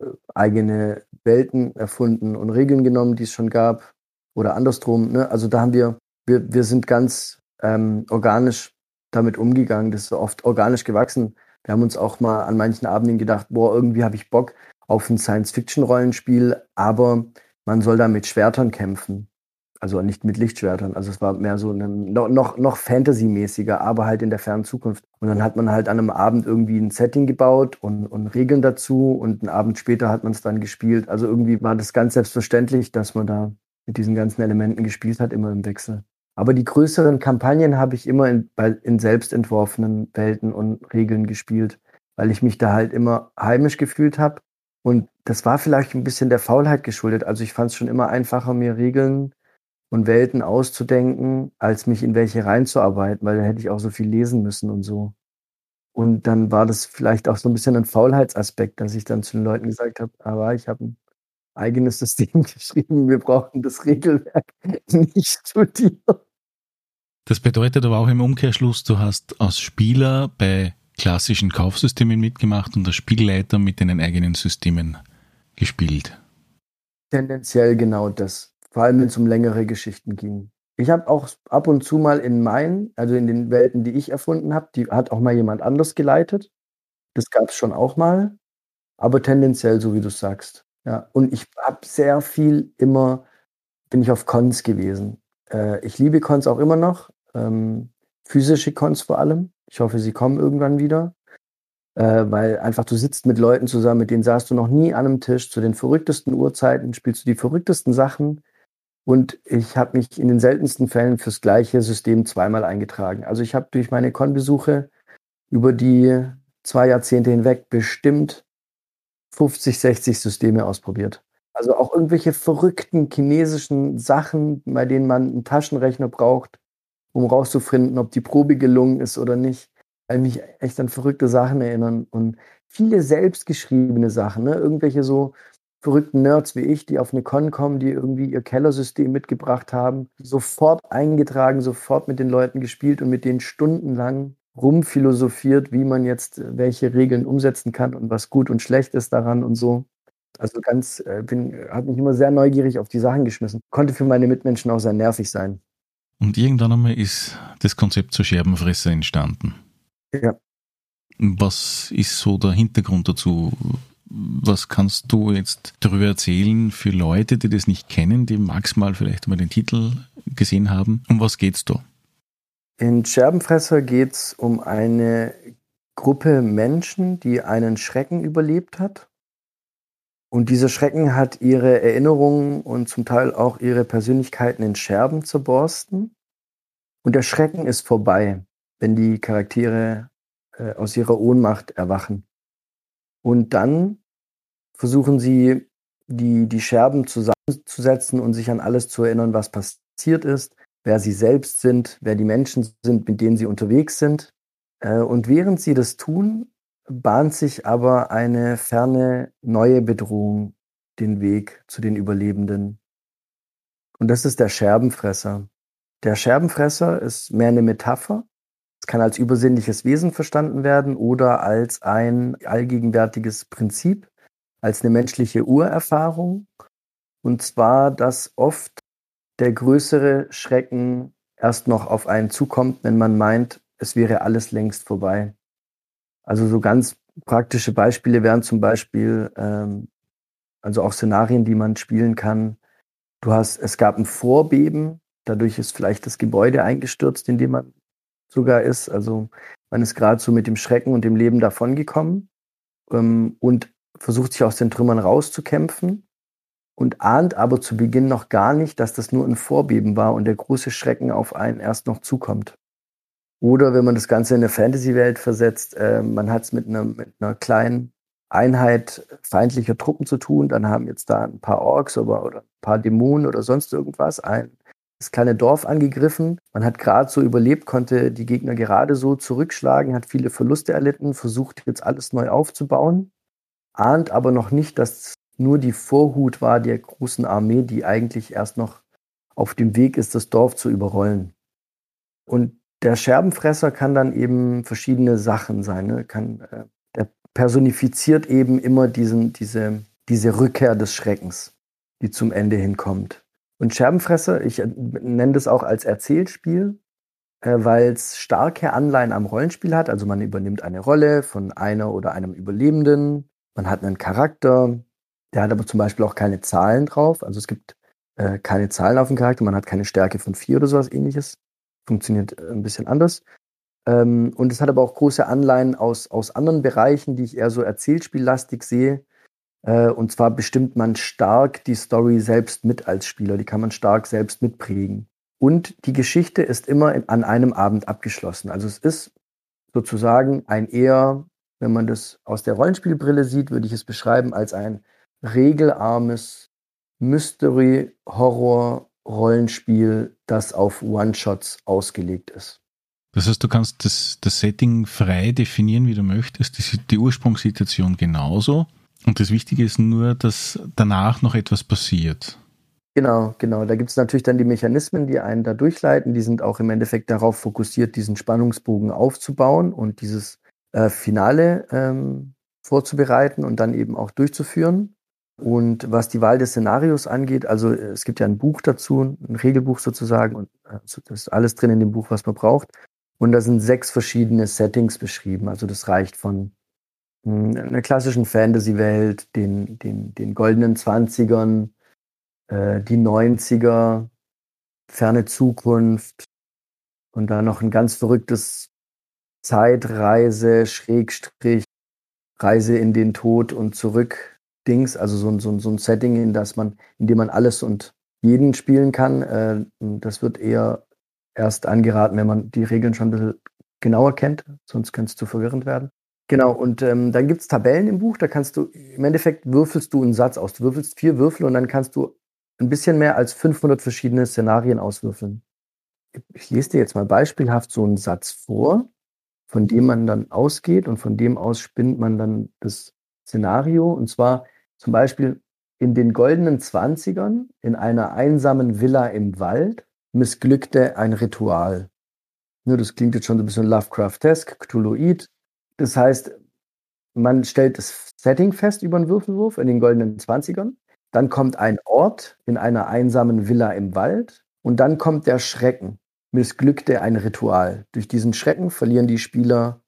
äh, eigene Welten erfunden und Regeln genommen, die es schon gab, oder andersrum. Ne? Also da haben wir, wir, wir sind ganz ähm, organisch damit umgegangen. Das ist oft organisch gewachsen. Wir haben uns auch mal an manchen Abenden gedacht, boah, irgendwie habe ich Bock auf ein Science-Fiction-Rollenspiel, aber man soll da mit Schwertern kämpfen. Also nicht mit Lichtschwertern. Also es war mehr so ein, noch, noch Fantasy-mäßiger, aber halt in der fernen Zukunft. Und dann hat man halt an einem Abend irgendwie ein Setting gebaut und, und Regeln dazu und einen Abend später hat man es dann gespielt. Also irgendwie war das ganz selbstverständlich, dass man da mit diesen ganzen Elementen gespielt hat, immer im Wechsel. Aber die größeren Kampagnen habe ich immer in, in selbst entworfenen Welten und Regeln gespielt, weil ich mich da halt immer heimisch gefühlt habe. Und das war vielleicht ein bisschen der Faulheit geschuldet. Also ich fand es schon immer einfacher, mir Regeln und Welten auszudenken, als mich in welche reinzuarbeiten, weil da hätte ich auch so viel lesen müssen und so. Und dann war das vielleicht auch so ein bisschen ein Faulheitsaspekt, dass ich dann zu den Leuten gesagt habe, aber ich habe ein eigenes System geschrieben, wir brauchen das Regelwerk nicht studieren. Das bedeutet aber auch im Umkehrschluss, du hast als Spieler bei klassischen Kaufsystemen mitgemacht und als Spielleiter mit deinen eigenen Systemen gespielt. Tendenziell genau das. Vor allem, wenn es um längere Geschichten ging. Ich habe auch ab und zu mal in meinen, also in den Welten, die ich erfunden habe, die hat auch mal jemand anders geleitet. Das gab es schon auch mal, aber tendenziell so, wie du sagst. Ja, und ich habe sehr viel immer bin ich auf Cons gewesen. Äh, ich liebe Cons auch immer noch, ähm, physische Cons vor allem. Ich hoffe, sie kommen irgendwann wieder, äh, weil einfach du sitzt mit Leuten zusammen, mit denen saßt du noch nie an einem Tisch, zu den verrücktesten Uhrzeiten, spielst du die verrücktesten Sachen. Und ich habe mich in den seltensten Fällen fürs gleiche System zweimal eingetragen. Also ich habe durch meine Con-Besuche über die zwei Jahrzehnte hinweg bestimmt 50, 60 Systeme ausprobiert. Also auch irgendwelche verrückten chinesischen Sachen, bei denen man einen Taschenrechner braucht, um rauszufinden, ob die Probe gelungen ist oder nicht. Weil mich echt an verrückte Sachen erinnern und viele selbstgeschriebene Sachen, ne? irgendwelche so verrückten Nerds wie ich, die auf eine Con kommen, die irgendwie ihr Kellersystem mitgebracht haben, sofort eingetragen, sofort mit den Leuten gespielt und mit denen stundenlang rumphilosophiert, wie man jetzt äh, welche Regeln umsetzen kann und was gut und schlecht ist daran und so. Also ganz, äh, bin, hat mich immer sehr neugierig auf die Sachen geschmissen. Konnte für meine Mitmenschen auch sehr nervig sein. Und irgendwann einmal ist das Konzept zur Scherbenfresser entstanden. Ja. Was ist so der Hintergrund dazu? Was kannst du jetzt darüber erzählen für Leute, die das nicht kennen, die maximal vielleicht mal den Titel gesehen haben? Um was geht's da? In Scherbenfresser geht es um eine Gruppe Menschen, die einen Schrecken überlebt hat. Und dieser Schrecken hat ihre Erinnerungen und zum Teil auch ihre Persönlichkeiten in Scherben zerborsten. Und der Schrecken ist vorbei, wenn die Charaktere äh, aus ihrer Ohnmacht erwachen. Und dann versuchen sie, die, die Scherben zusammenzusetzen und sich an alles zu erinnern, was passiert ist, wer sie selbst sind, wer die Menschen sind, mit denen sie unterwegs sind. Äh, und während sie das tun, bahnt sich aber eine ferne neue Bedrohung den Weg zu den Überlebenden. Und das ist der Scherbenfresser. Der Scherbenfresser ist mehr eine Metapher. Es kann als übersinnliches Wesen verstanden werden oder als ein allgegenwärtiges Prinzip als eine menschliche Urerfahrung. Und zwar, dass oft der größere Schrecken erst noch auf einen zukommt, wenn man meint, es wäre alles längst vorbei. Also so ganz praktische Beispiele wären zum Beispiel, ähm, also auch Szenarien, die man spielen kann. Du hast, es gab ein Vorbeben, dadurch ist vielleicht das Gebäude eingestürzt, in dem man sogar ist. Also man ist gerade so mit dem Schrecken und dem Leben davongekommen ähm, und versucht sich aus den Trümmern rauszukämpfen und ahnt aber zu Beginn noch gar nicht, dass das nur ein Vorbeben war und der große Schrecken auf einen erst noch zukommt. Oder wenn man das Ganze in eine Fantasy-Welt versetzt, äh, man hat es mit einer, mit einer kleinen Einheit feindlicher Truppen zu tun, dann haben jetzt da ein paar Orks oder, oder ein paar Dämonen oder sonst irgendwas ein das kleine Dorf angegriffen. Man hat gerade so überlebt, konnte die Gegner gerade so zurückschlagen, hat viele Verluste erlitten, versucht jetzt alles neu aufzubauen ahnt aber noch nicht, dass nur die Vorhut war der großen Armee, die eigentlich erst noch auf dem Weg ist, das Dorf zu überrollen. Und der Scherbenfresser kann dann eben verschiedene Sachen sein. Ne? Kann, äh, der personifiziert eben immer diesen, diese, diese Rückkehr des Schreckens, die zum Ende hinkommt. Und Scherbenfresser, ich nenne das auch als Erzählspiel, äh, weil es starke Anleihen am Rollenspiel hat. Also man übernimmt eine Rolle von einer oder einem Überlebenden man hat einen Charakter, der hat aber zum Beispiel auch keine Zahlen drauf. Also es gibt äh, keine Zahlen auf dem Charakter, man hat keine Stärke von vier oder sowas ähnliches. Funktioniert äh, ein bisschen anders. Ähm, und es hat aber auch große Anleihen aus, aus anderen Bereichen, die ich eher so erzählspiellastig sehe. Äh, und zwar bestimmt man stark die Story selbst mit als Spieler. Die kann man stark selbst mitprägen. Und die Geschichte ist immer in, an einem Abend abgeschlossen. Also es ist sozusagen ein eher wenn man das aus der Rollenspielbrille sieht, würde ich es beschreiben als ein regelarmes Mystery-Horror-Rollenspiel, das auf One-Shots ausgelegt ist. Das heißt, du kannst das, das Setting frei definieren, wie du möchtest, die, die Ursprungssituation genauso. Und das Wichtige ist nur, dass danach noch etwas passiert. Genau, genau. Da gibt es natürlich dann die Mechanismen, die einen da durchleiten. Die sind auch im Endeffekt darauf fokussiert, diesen Spannungsbogen aufzubauen und dieses äh, Finale ähm, vorzubereiten und dann eben auch durchzuführen. Und was die Wahl des Szenarios angeht, also äh, es gibt ja ein Buch dazu, ein Regelbuch sozusagen, und also das ist alles drin in dem Buch, was man braucht. Und da sind sechs verschiedene Settings beschrieben. Also das reicht von hm, einer klassischen Fantasy-Welt, den, den, den goldenen Zwanzigern, äh, die 90er, ferne Zukunft und dann noch ein ganz verrücktes Zeitreise, Schrägstrich, Reise in den Tod und zurück Dings, also so, so, so ein Setting, in das man, in dem man alles und jeden spielen kann. Äh, das wird eher erst angeraten, wenn man die Regeln schon ein bisschen genauer kennt, sonst könnte es zu verwirrend werden. Genau, und ähm, dann gibt es Tabellen im Buch, da kannst du, im Endeffekt würfelst du einen Satz aus. Du würfelst vier Würfel und dann kannst du ein bisschen mehr als 500 verschiedene Szenarien auswürfeln. Ich lese dir jetzt mal beispielhaft so einen Satz vor, von dem man dann ausgeht und von dem aus spinnt man dann das Szenario. Und zwar zum Beispiel in den goldenen Zwanzigern in einer einsamen Villa im Wald missglückte ein Ritual. Nur das klingt jetzt schon so ein bisschen Lovecraftesk, Cthulhuid. Das heißt, man stellt das Setting fest über einen Würfelwurf in den goldenen Zwanzigern. Dann kommt ein Ort in einer einsamen Villa im Wald. Und dann kommt der Schrecken. Missglückte ein Ritual. Durch diesen Schrecken verlieren die Spieler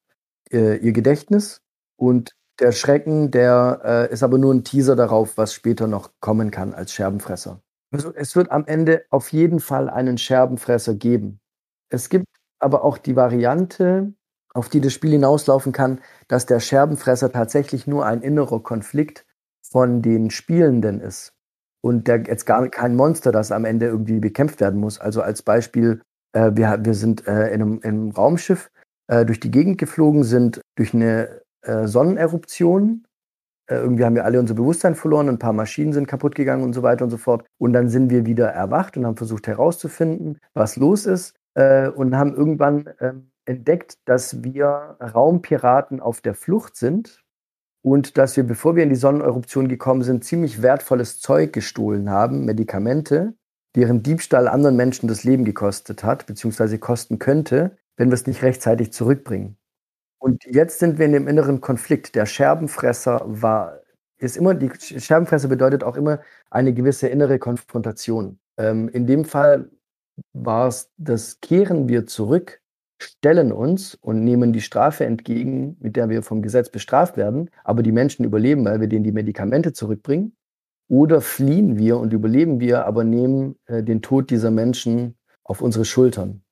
äh, ihr Gedächtnis. Und der Schrecken, der äh, ist aber nur ein Teaser darauf, was später noch kommen kann als Scherbenfresser. Also es wird am Ende auf jeden Fall einen Scherbenfresser geben. Es gibt aber auch die Variante, auf die das Spiel hinauslaufen kann, dass der Scherbenfresser tatsächlich nur ein innerer Konflikt von den Spielenden ist. Und der jetzt gar kein Monster, das am Ende irgendwie bekämpft werden muss. Also als Beispiel, äh, wir, wir sind äh, in, einem, in, einem, Raumschiff äh, durch die Gegend geflogen, sind durch eine äh, Sonneneruption äh, irgendwie haben wir alle unser Bewusstsein verloren, ein paar Maschinen sind kaputt gegangen und so weiter und so fort. Und dann sind wir wieder erwacht und haben versucht herauszufinden, was los ist äh, und haben irgendwann äh, entdeckt, dass wir Raumpiraten auf der Flucht sind und dass wir, bevor wir in die Sonneneruption gekommen sind, ziemlich wertvolles Zeug gestohlen haben, Medikamente, deren Diebstahl anderen Menschen das Leben gekostet hat, beziehungsweise kosten könnte, wenn wir es nicht rechtzeitig zurückbringen. Und jetzt sind wir in dem inneren Konflikt. Der Scherbenfresser war, ist immer, die Scherbenfresser bedeutet auch immer eine gewisse innere Konfrontation. Ähm, in dem Fall war es, das kehren wir zurück, stellen uns und nehmen die Strafe entgegen, mit der wir vom Gesetz bestraft werden, aber die Menschen überleben, weil wir denen die Medikamente zurückbringen. Oder fliehen wir und überleben wir, aber nehmen äh, den Tod dieser Menschen auf unsere Schultern.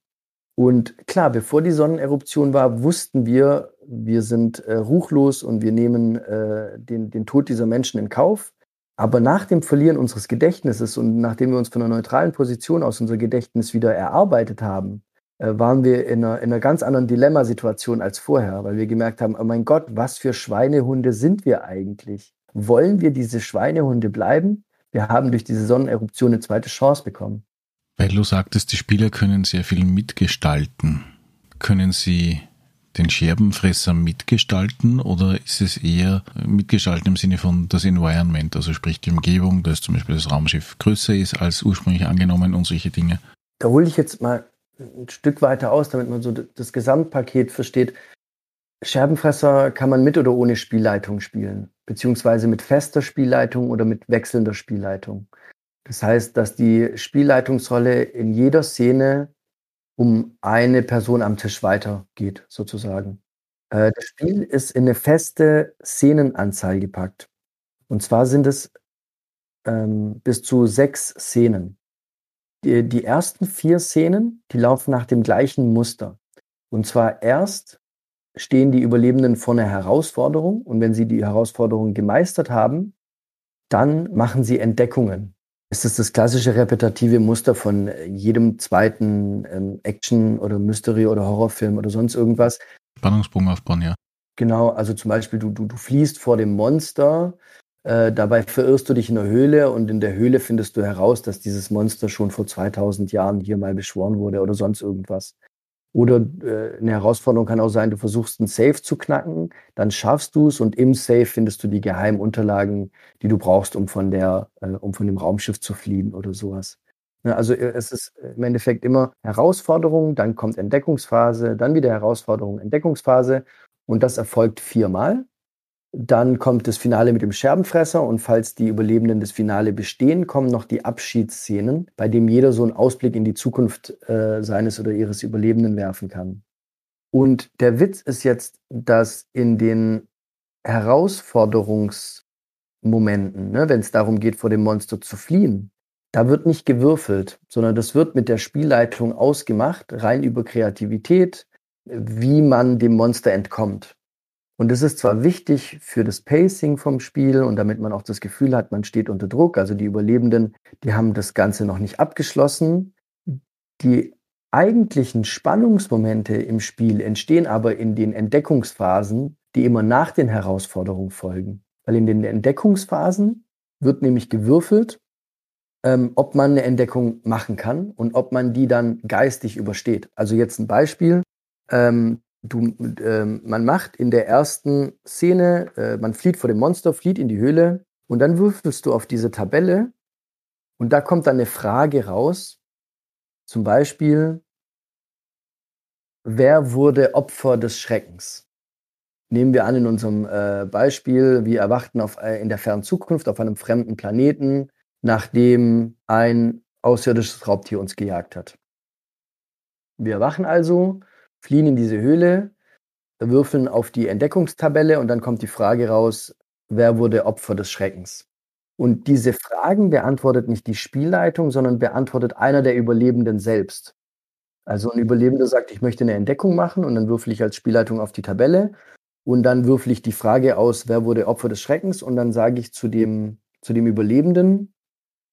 Und klar, bevor die Sonneneruption war, wussten wir, wir sind äh, ruchlos und wir nehmen äh, den, den Tod dieser Menschen in Kauf. Aber nach dem Verlieren unseres Gedächtnisses und nachdem wir uns von einer neutralen Position aus unser Gedächtnis wieder erarbeitet haben, äh, waren wir in einer, in einer ganz anderen Dilemmasituation als vorher, weil wir gemerkt haben, oh mein Gott, was für Schweinehunde sind wir eigentlich? Wollen wir diese Schweinehunde bleiben? Wir haben durch diese Sonneneruption eine zweite Chance bekommen. Weil du sagtest, die Spieler können sehr viel mitgestalten. Können sie den Scherbenfresser mitgestalten oder ist es eher mitgestalten im Sinne von das Environment, also sprich die Umgebung, dass zum Beispiel das Raumschiff größer ist als ursprünglich angenommen und solche Dinge? Da hole ich jetzt mal ein Stück weiter aus, damit man so das Gesamtpaket versteht. Scherbenfresser kann man mit oder ohne Spielleitung spielen, beziehungsweise mit fester Spielleitung oder mit wechselnder Spielleitung. Das heißt, dass die Spielleitungsrolle in jeder Szene um eine Person am Tisch weitergeht, sozusagen. Äh, das Spiel ist in eine feste Szenenanzahl gepackt. Und zwar sind es ähm, bis zu sechs Szenen. Die, die ersten vier Szenen, die laufen nach dem gleichen Muster. Und zwar erst stehen die Überlebenden vor einer Herausforderung und wenn sie die Herausforderung gemeistert haben, dann machen sie Entdeckungen. Ist das das klassische repetitive Muster von äh, jedem zweiten ähm, Action- oder Mystery- oder Horrorfilm oder sonst irgendwas? Spannungsbogen aufbauen, ja. Genau, also zum Beispiel, du, du, du fliehst vor dem Monster, äh, dabei verirrst du dich in der Höhle und in der Höhle findest du heraus, dass dieses Monster schon vor 2000 Jahren hier mal beschworen wurde oder sonst irgendwas. Oder äh, eine Herausforderung kann auch sein, du versuchst einen Safe zu knacken, dann schaffst du es und im Safe findest du die geheimen Unterlagen, die du brauchst, um von der, äh, um von dem Raumschiff zu fliehen oder sowas. Ja, also äh, es ist im Endeffekt immer Herausforderung, dann kommt Entdeckungsphase, dann wieder Herausforderung, Entdeckungsphase und das erfolgt viermal. Dann kommt das Finale mit dem Scherbenfresser und falls die Überlebenden das Finale bestehen, kommen noch die Abschiedsszenen, bei dem jeder so einen Ausblick in die Zukunft äh, seines oder ihres Überlebenden werfen kann. Und der Witz ist jetzt, dass in den Herausforderungsmomenten, ne, wenn es darum geht, vor dem Monster zu fliehen, da wird nicht gewürfelt, sondern das wird mit der Spielleitung ausgemacht, rein über Kreativität, wie man dem Monster entkommt. Und das ist zwar wichtig für das Pacing vom Spiel und damit man auch das Gefühl hat, man steht unter Druck. Also die Überlebenden, die haben das Ganze noch nicht abgeschlossen. Die eigentlichen Spannungsmomente im Spiel entstehen aber in den Entdeckungsphasen, die immer nach den Herausforderungen folgen. Weil in den Entdeckungsphasen wird nämlich gewürfelt, ähm, ob man eine Entdeckung machen kann und ob man die dann geistig übersteht. Also jetzt ein Beispiel. Ähm, du, äh, man macht in der ersten Szene, äh, man flieht vor dem Monster, flieht in die Höhle und dann würfelst du auf diese Tabelle und da kommt dann eine Frage raus. Zum Beispiel, wer wurde Opfer des Schreckens? Nehmen wir an in unserem äh, Beispiel, wir erwachten auf, äh, in der fernen Zukunft auf einem fremden Planeten, nachdem ein außerirdisches Raubtier uns gejagt hat. Wir erwachen also fliehen in diese Höhle, würfeln auf die Entdeckungstabelle und dann kommt die Frage raus, wer wurde Opfer des Schreckens? Und diese Fragen beantwortet nicht die Spielleitung, sondern beantwortet einer der Überlebenden selbst. Also ein Überlebender sagt, ich möchte eine Entdeckung machen und dann würfel ich als Spielleitung auf die Tabelle und dann würfel ich die Frage aus, wer wurde Opfer des Schreckens und dann sage ich zu dem, zu dem Überlebenden,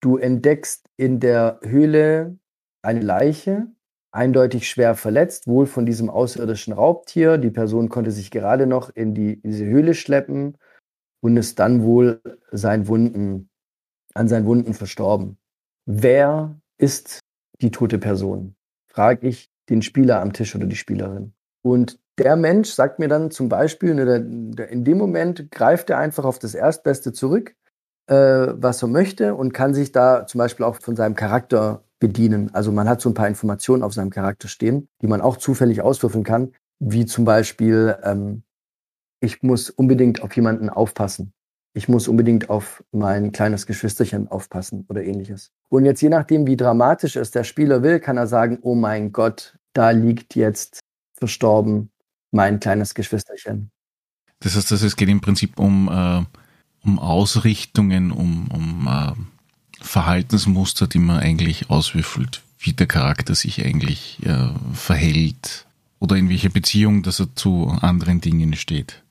du entdeckst in der Höhle eine Leiche eindeutig schwer verletzt, wohl von diesem außerirdischen Raubtier. Die Person konnte sich gerade noch in die, diese Höhle schleppen und ist dann wohl sein Wunden, an seinen Wunden verstorben. Wer ist die tote Person? Frage ich den Spieler am Tisch oder die Spielerin. Und der Mensch sagt mir dann zum Beispiel, ne, in dem Moment greift er einfach auf das Erstbeste zurück, äh, was er möchte und kann sich da zum Beispiel auch von seinem Charakter bedienen. Also man hat so ein paar Informationen auf seinem Charakter stehen, die man auch zufällig auswürfeln kann, wie zum Beispiel, ähm, ich muss unbedingt auf jemanden aufpassen. Ich muss unbedingt auf mein kleines Geschwisterchen aufpassen oder ähnliches. Und jetzt je nachdem, wie dramatisch es der Spieler will, kann er sagen, oh mein Gott, da liegt jetzt verstorben mein kleines Geschwisterchen. Das heißt, es geht im Prinzip um, äh, um Ausrichtungen, um, um äh Verhaltensmuster, die man eigentlich auswürfelt, wie der Charakter sich eigentlich äh, verhält oder in welcher Beziehung, dass er zu anderen Dingen steht.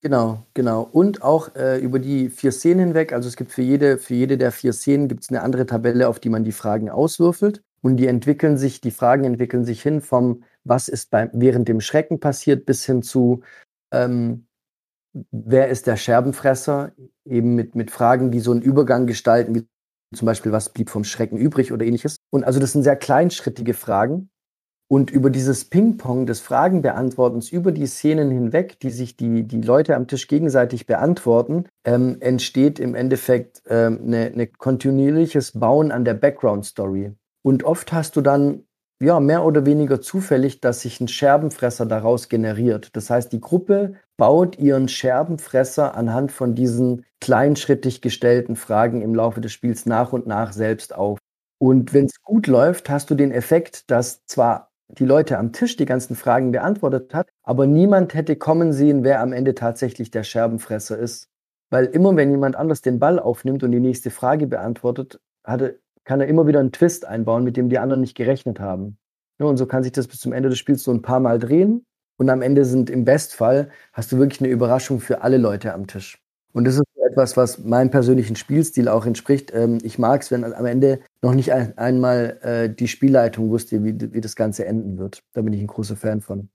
Genau, genau. Und auch äh, über die vier Szenen hinweg, also es gibt für jede, für jede der vier Szenen gibt es eine andere Tabelle, auf die man die Fragen auswürfelt. Und die entwickeln sich, die Fragen entwickeln sich hin vom, was ist beim, während dem Schrecken passiert, bis hin zu, ähm, wer ist der Scherbenfresser, eben mit, mit Fragen, die so einen Übergang gestalten, wie zum Beispiel, was blieb vom Schrecken übrig oder ähnliches. Und also das sind sehr kleinschrittige Fragen. Und über dieses Ping-Pong des Fragenbeantwortens über die Szenen hinweg, die sich die, die Leute am Tisch gegenseitig beantworten, ähm, entsteht im Endeffekt ähm, eine, eine kontinuierliches Bauen an der Background-Story. Und oft hast du dann ja, mehr oder weniger zufällig, dass sich ein Scherbenfresser daraus generiert. Das heißt, die Gruppe baut ihren Scherbenfresser anhand von diesen kleinschrittig gestellten Fragen im Laufe des Spiels nach und nach selbst auf. Und wenn es gut läuft, hast du den Effekt, dass zwar die Leute am Tisch die ganzen Fragen beantwortet hat, aber niemand hätte kommen sehen, wer am Ende tatsächlich der Scherbenfresser ist. Weil immer wenn jemand anders den Ball aufnimmt und die nächste Frage beantwortet, hatte kann er immer wieder einen Twist einbauen, mit dem die anderen nicht gerechnet haben. Ja, und so kann sich das bis zum Ende des Spiels so ein paar Mal drehen. Und am Ende sind im Bestfall hast du wirklich eine Überraschung für alle Leute am Tisch. Und das ist etwas, was meinem persönlichen Spielstil auch entspricht. Ähm, ich mag es, wenn am Ende noch nicht ein, einmal äh, die Spielleitung wusste, wie, wie das Ganze enden wird. Da bin ich ein großer Fan von.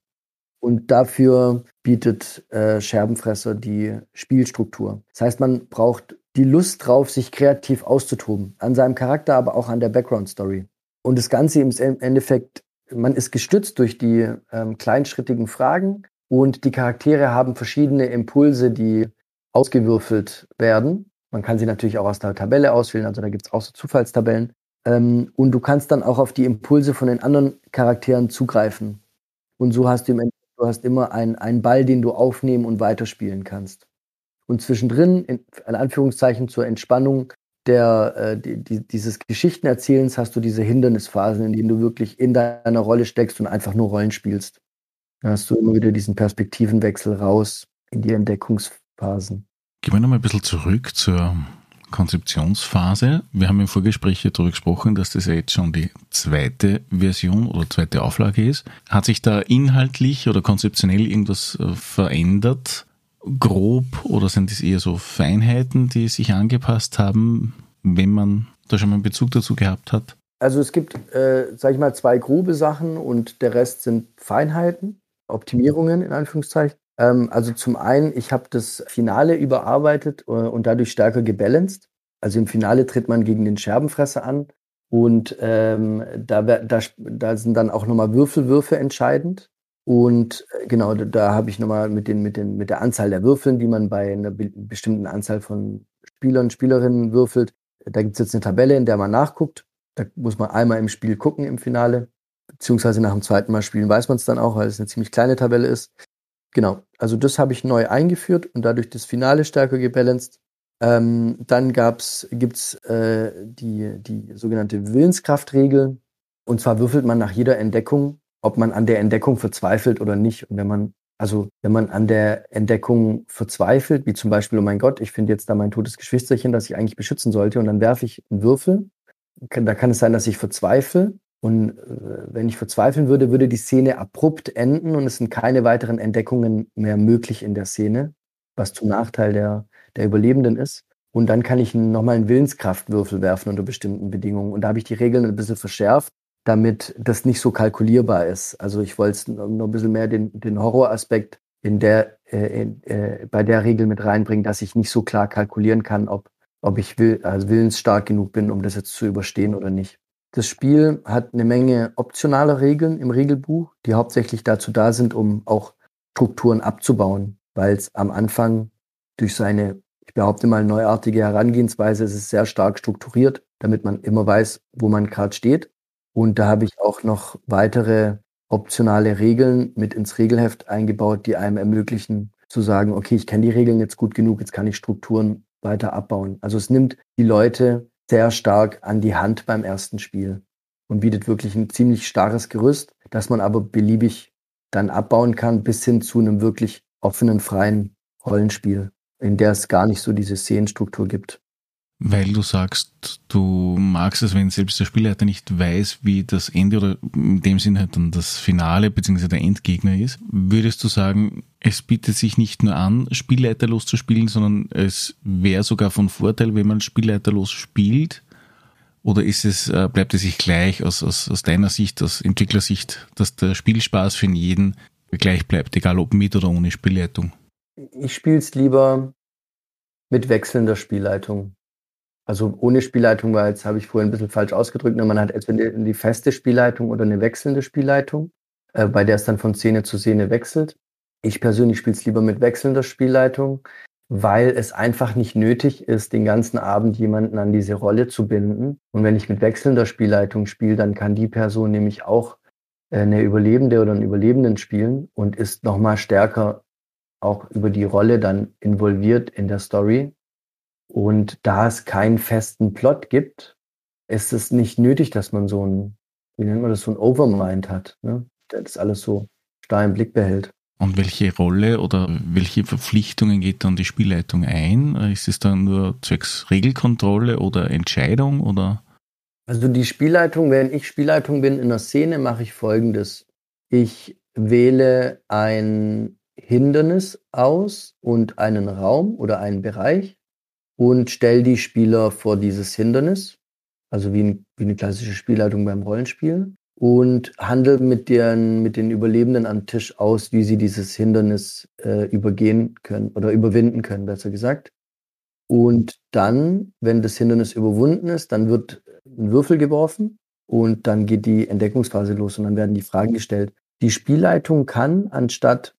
Und dafür bietet äh, Scherbenfresser die Spielstruktur. Das heißt, man braucht die Lust drauf, sich kreativ auszutoben. An seinem Charakter, aber auch an der Background-Story. Und das Ganze im Endeffekt, man ist gestützt durch die ähm, kleinschrittigen Fragen und die Charaktere haben verschiedene Impulse, die ausgewürfelt werden. Man kann sie natürlich auch aus der Tabelle auswählen, also da gibt es auch so Zufallstabellen. Ähm, und du kannst dann auch auf die Impulse von den anderen Charakteren zugreifen. Und so hast du im Endeffekt du hast immer einen, einen Ball, den du aufnehmen und weiterspielen kannst. Und zwischendrin, in, in Anführungszeichen zur Entspannung der, äh, die, die, dieses Geschichtenerzählens, hast du diese Hindernisphasen, in denen du wirklich in deiner Rolle steckst und einfach nur Rollen spielst. Da hast du immer wieder diesen Perspektivenwechsel raus in die Entdeckungsphasen. Gehen wir nochmal ein bisschen zurück zur Konzeptionsphase. Wir haben im Vorgespräch darüber gesprochen, dass das ja jetzt schon die zweite Version oder zweite Auflage ist. Hat sich da inhaltlich oder konzeptionell irgendwas äh, verändert? Grob oder sind das eher so Feinheiten, die sich angepasst haben, wenn man da schon mal einen Bezug dazu gehabt hat? Also es gibt, äh, sage ich mal, zwei grobe Sachen und der Rest sind Feinheiten, Optimierungen in Anführungszeichen. Ähm, also zum einen, ich habe das Finale überarbeitet äh, und dadurch stärker gebalanced. Also im Finale tritt man gegen den Scherbenfresser an und ähm, da, da, da sind dann auch nochmal Würfelwürfe entscheidend. Und äh, genau, da, habe ich nochmal mit, den, mit, den, mit der Anzahl der Würfeln, die man bei einer be bestimmten Anzahl von Spielern, Spielerinnen würfelt, da gibt es jetzt eine Tabelle, in der man nachguckt. Da muss man einmal im Spiel gucken im Finale, beziehungsweise nach dem zweiten Mal spielen weiß man es dann auch, weil es eine ziemlich kleine Tabelle ist. Genau, also das habe ich neu eingeführt und dadurch das Finale stärker gebalanced. Ähm, dann gab's, gibt's äh, die, die sogenannte Willenskraftregel. Und zwar würfelt man nach jeder Entdeckung, ob man an der Entdeckung verzweifelt oder nicht. Und wenn man, also wenn man an der Entdeckung verzweifelt, wie zum Beispiel, oh mein Gott, ich finde jetzt da mein totes Geschwisterchen, das ich eigentlich beschützen sollte, und dann werfe ich einen Würfel, da kann es sein, dass ich verzweifle und äh, wenn ich verzweifeln würde, würde die Szene abrupt enden und es sind keine weiteren Entdeckungen mehr möglich in der Szene, was zum Nachteil der, der Überlebenden ist. Und dann kann ich nochmal einen Willenskraftwürfel werfen unter bestimmten Bedingungen. Und da habe ich die Regeln ein bisschen verschärft, damit das nicht so kalkulierbar ist. Also ich wollte noch ein bisschen mehr den, den Horroraspekt in der, äh, äh, bei der Regel mit reinbringen, dass ich nicht so klar kalkulieren kann, ob, ob ich will, also willensstark genug bin, um das jetzt zu überstehen oder nicht. Das Spiel hat eine Menge optionaler Regeln im Regelbuch, die hauptsächlich dazu da sind, um auch Strukturen abzubauen, weil es am Anfang durch seine, ich behaupte mal, neuartige Herangehensweise ist es sehr stark strukturiert, damit man immer weiß, wo man gerade steht. Und da habe ich auch noch weitere optionale Regeln mit ins Regelheft eingebaut, die einem ermöglichen zu sagen, okay, ich kenne die Regeln jetzt gut genug, jetzt kann ich Strukturen weiter abbauen. Also es nimmt die Leute sehr stark an die Hand beim ersten Spiel und bietet wirklich ein ziemlich starres Gerüst, das man aber beliebig dann abbauen kann, bis hin zu einem wirklich offenen, freien Rollenspiel, in der es gar nicht so diese Szenenstruktur gibt. Weil du sagst, du magst es, wenn selbst der Spielleiter nicht weiß, wie das Ende oder in dem Sinne halt dann das Finale bzw. der Endgegner ist, würdest du sagen, es bietet sich nicht nur an, spielleiterlos zu spielen, sondern es wäre sogar von Vorteil, wenn man spielleiterlos spielt? Oder ist es, äh, bleibt es sich gleich aus, aus, aus deiner Sicht, aus Entwicklersicht, dass der Spielspaß für jeden gleich bleibt, egal ob mit oder ohne Spielleitung? Ich spiele es lieber mit wechselnder Spielleitung. Also ohne Spielleitung war jetzt, habe ich vorhin ein bisschen falsch ausgedrückt, ne? man hat entweder die feste Spielleitung oder eine wechselnde Spielleitung, äh, bei der es dann von Szene zu Szene wechselt. Ich persönlich spiele es lieber mit wechselnder Spielleitung, weil es einfach nicht nötig ist, den ganzen Abend jemanden an diese Rolle zu binden. Und wenn ich mit wechselnder Spielleitung spiele, dann kann die Person nämlich auch äh, eine Überlebende oder einen Überlebenden spielen und ist nochmal stärker auch über die Rolle dann involviert in der Story und da es keinen festen Plot gibt, ist es nicht nötig, dass man so ein, wie nennt man das, so ein Overmind hat, ne? der das alles so starr im Blick behält. Und welche Rolle oder welche Verpflichtungen geht dann die Spielleitung ein? Ist es dann nur zwecks Regelkontrolle oder Entscheidung oder? Also die Spielleitung, wenn ich Spielleitung bin in der Szene, mache ich folgendes. Ich wähle ein Hindernis aus und einen Raum oder einen Bereich und stell die Spieler vor dieses Hindernis, also wie, ein, wie eine klassische Spielleitung beim Rollenspiel, und handel mit, deren, mit den Überlebenden am Tisch aus, wie sie dieses Hindernis äh, übergehen können oder überwinden können, besser gesagt. Und dann, wenn das Hindernis überwunden ist, dann wird ein Würfel geworfen und dann geht die Entdeckungsphase los und dann werden die Fragen gestellt. Die Spielleitung kann, anstatt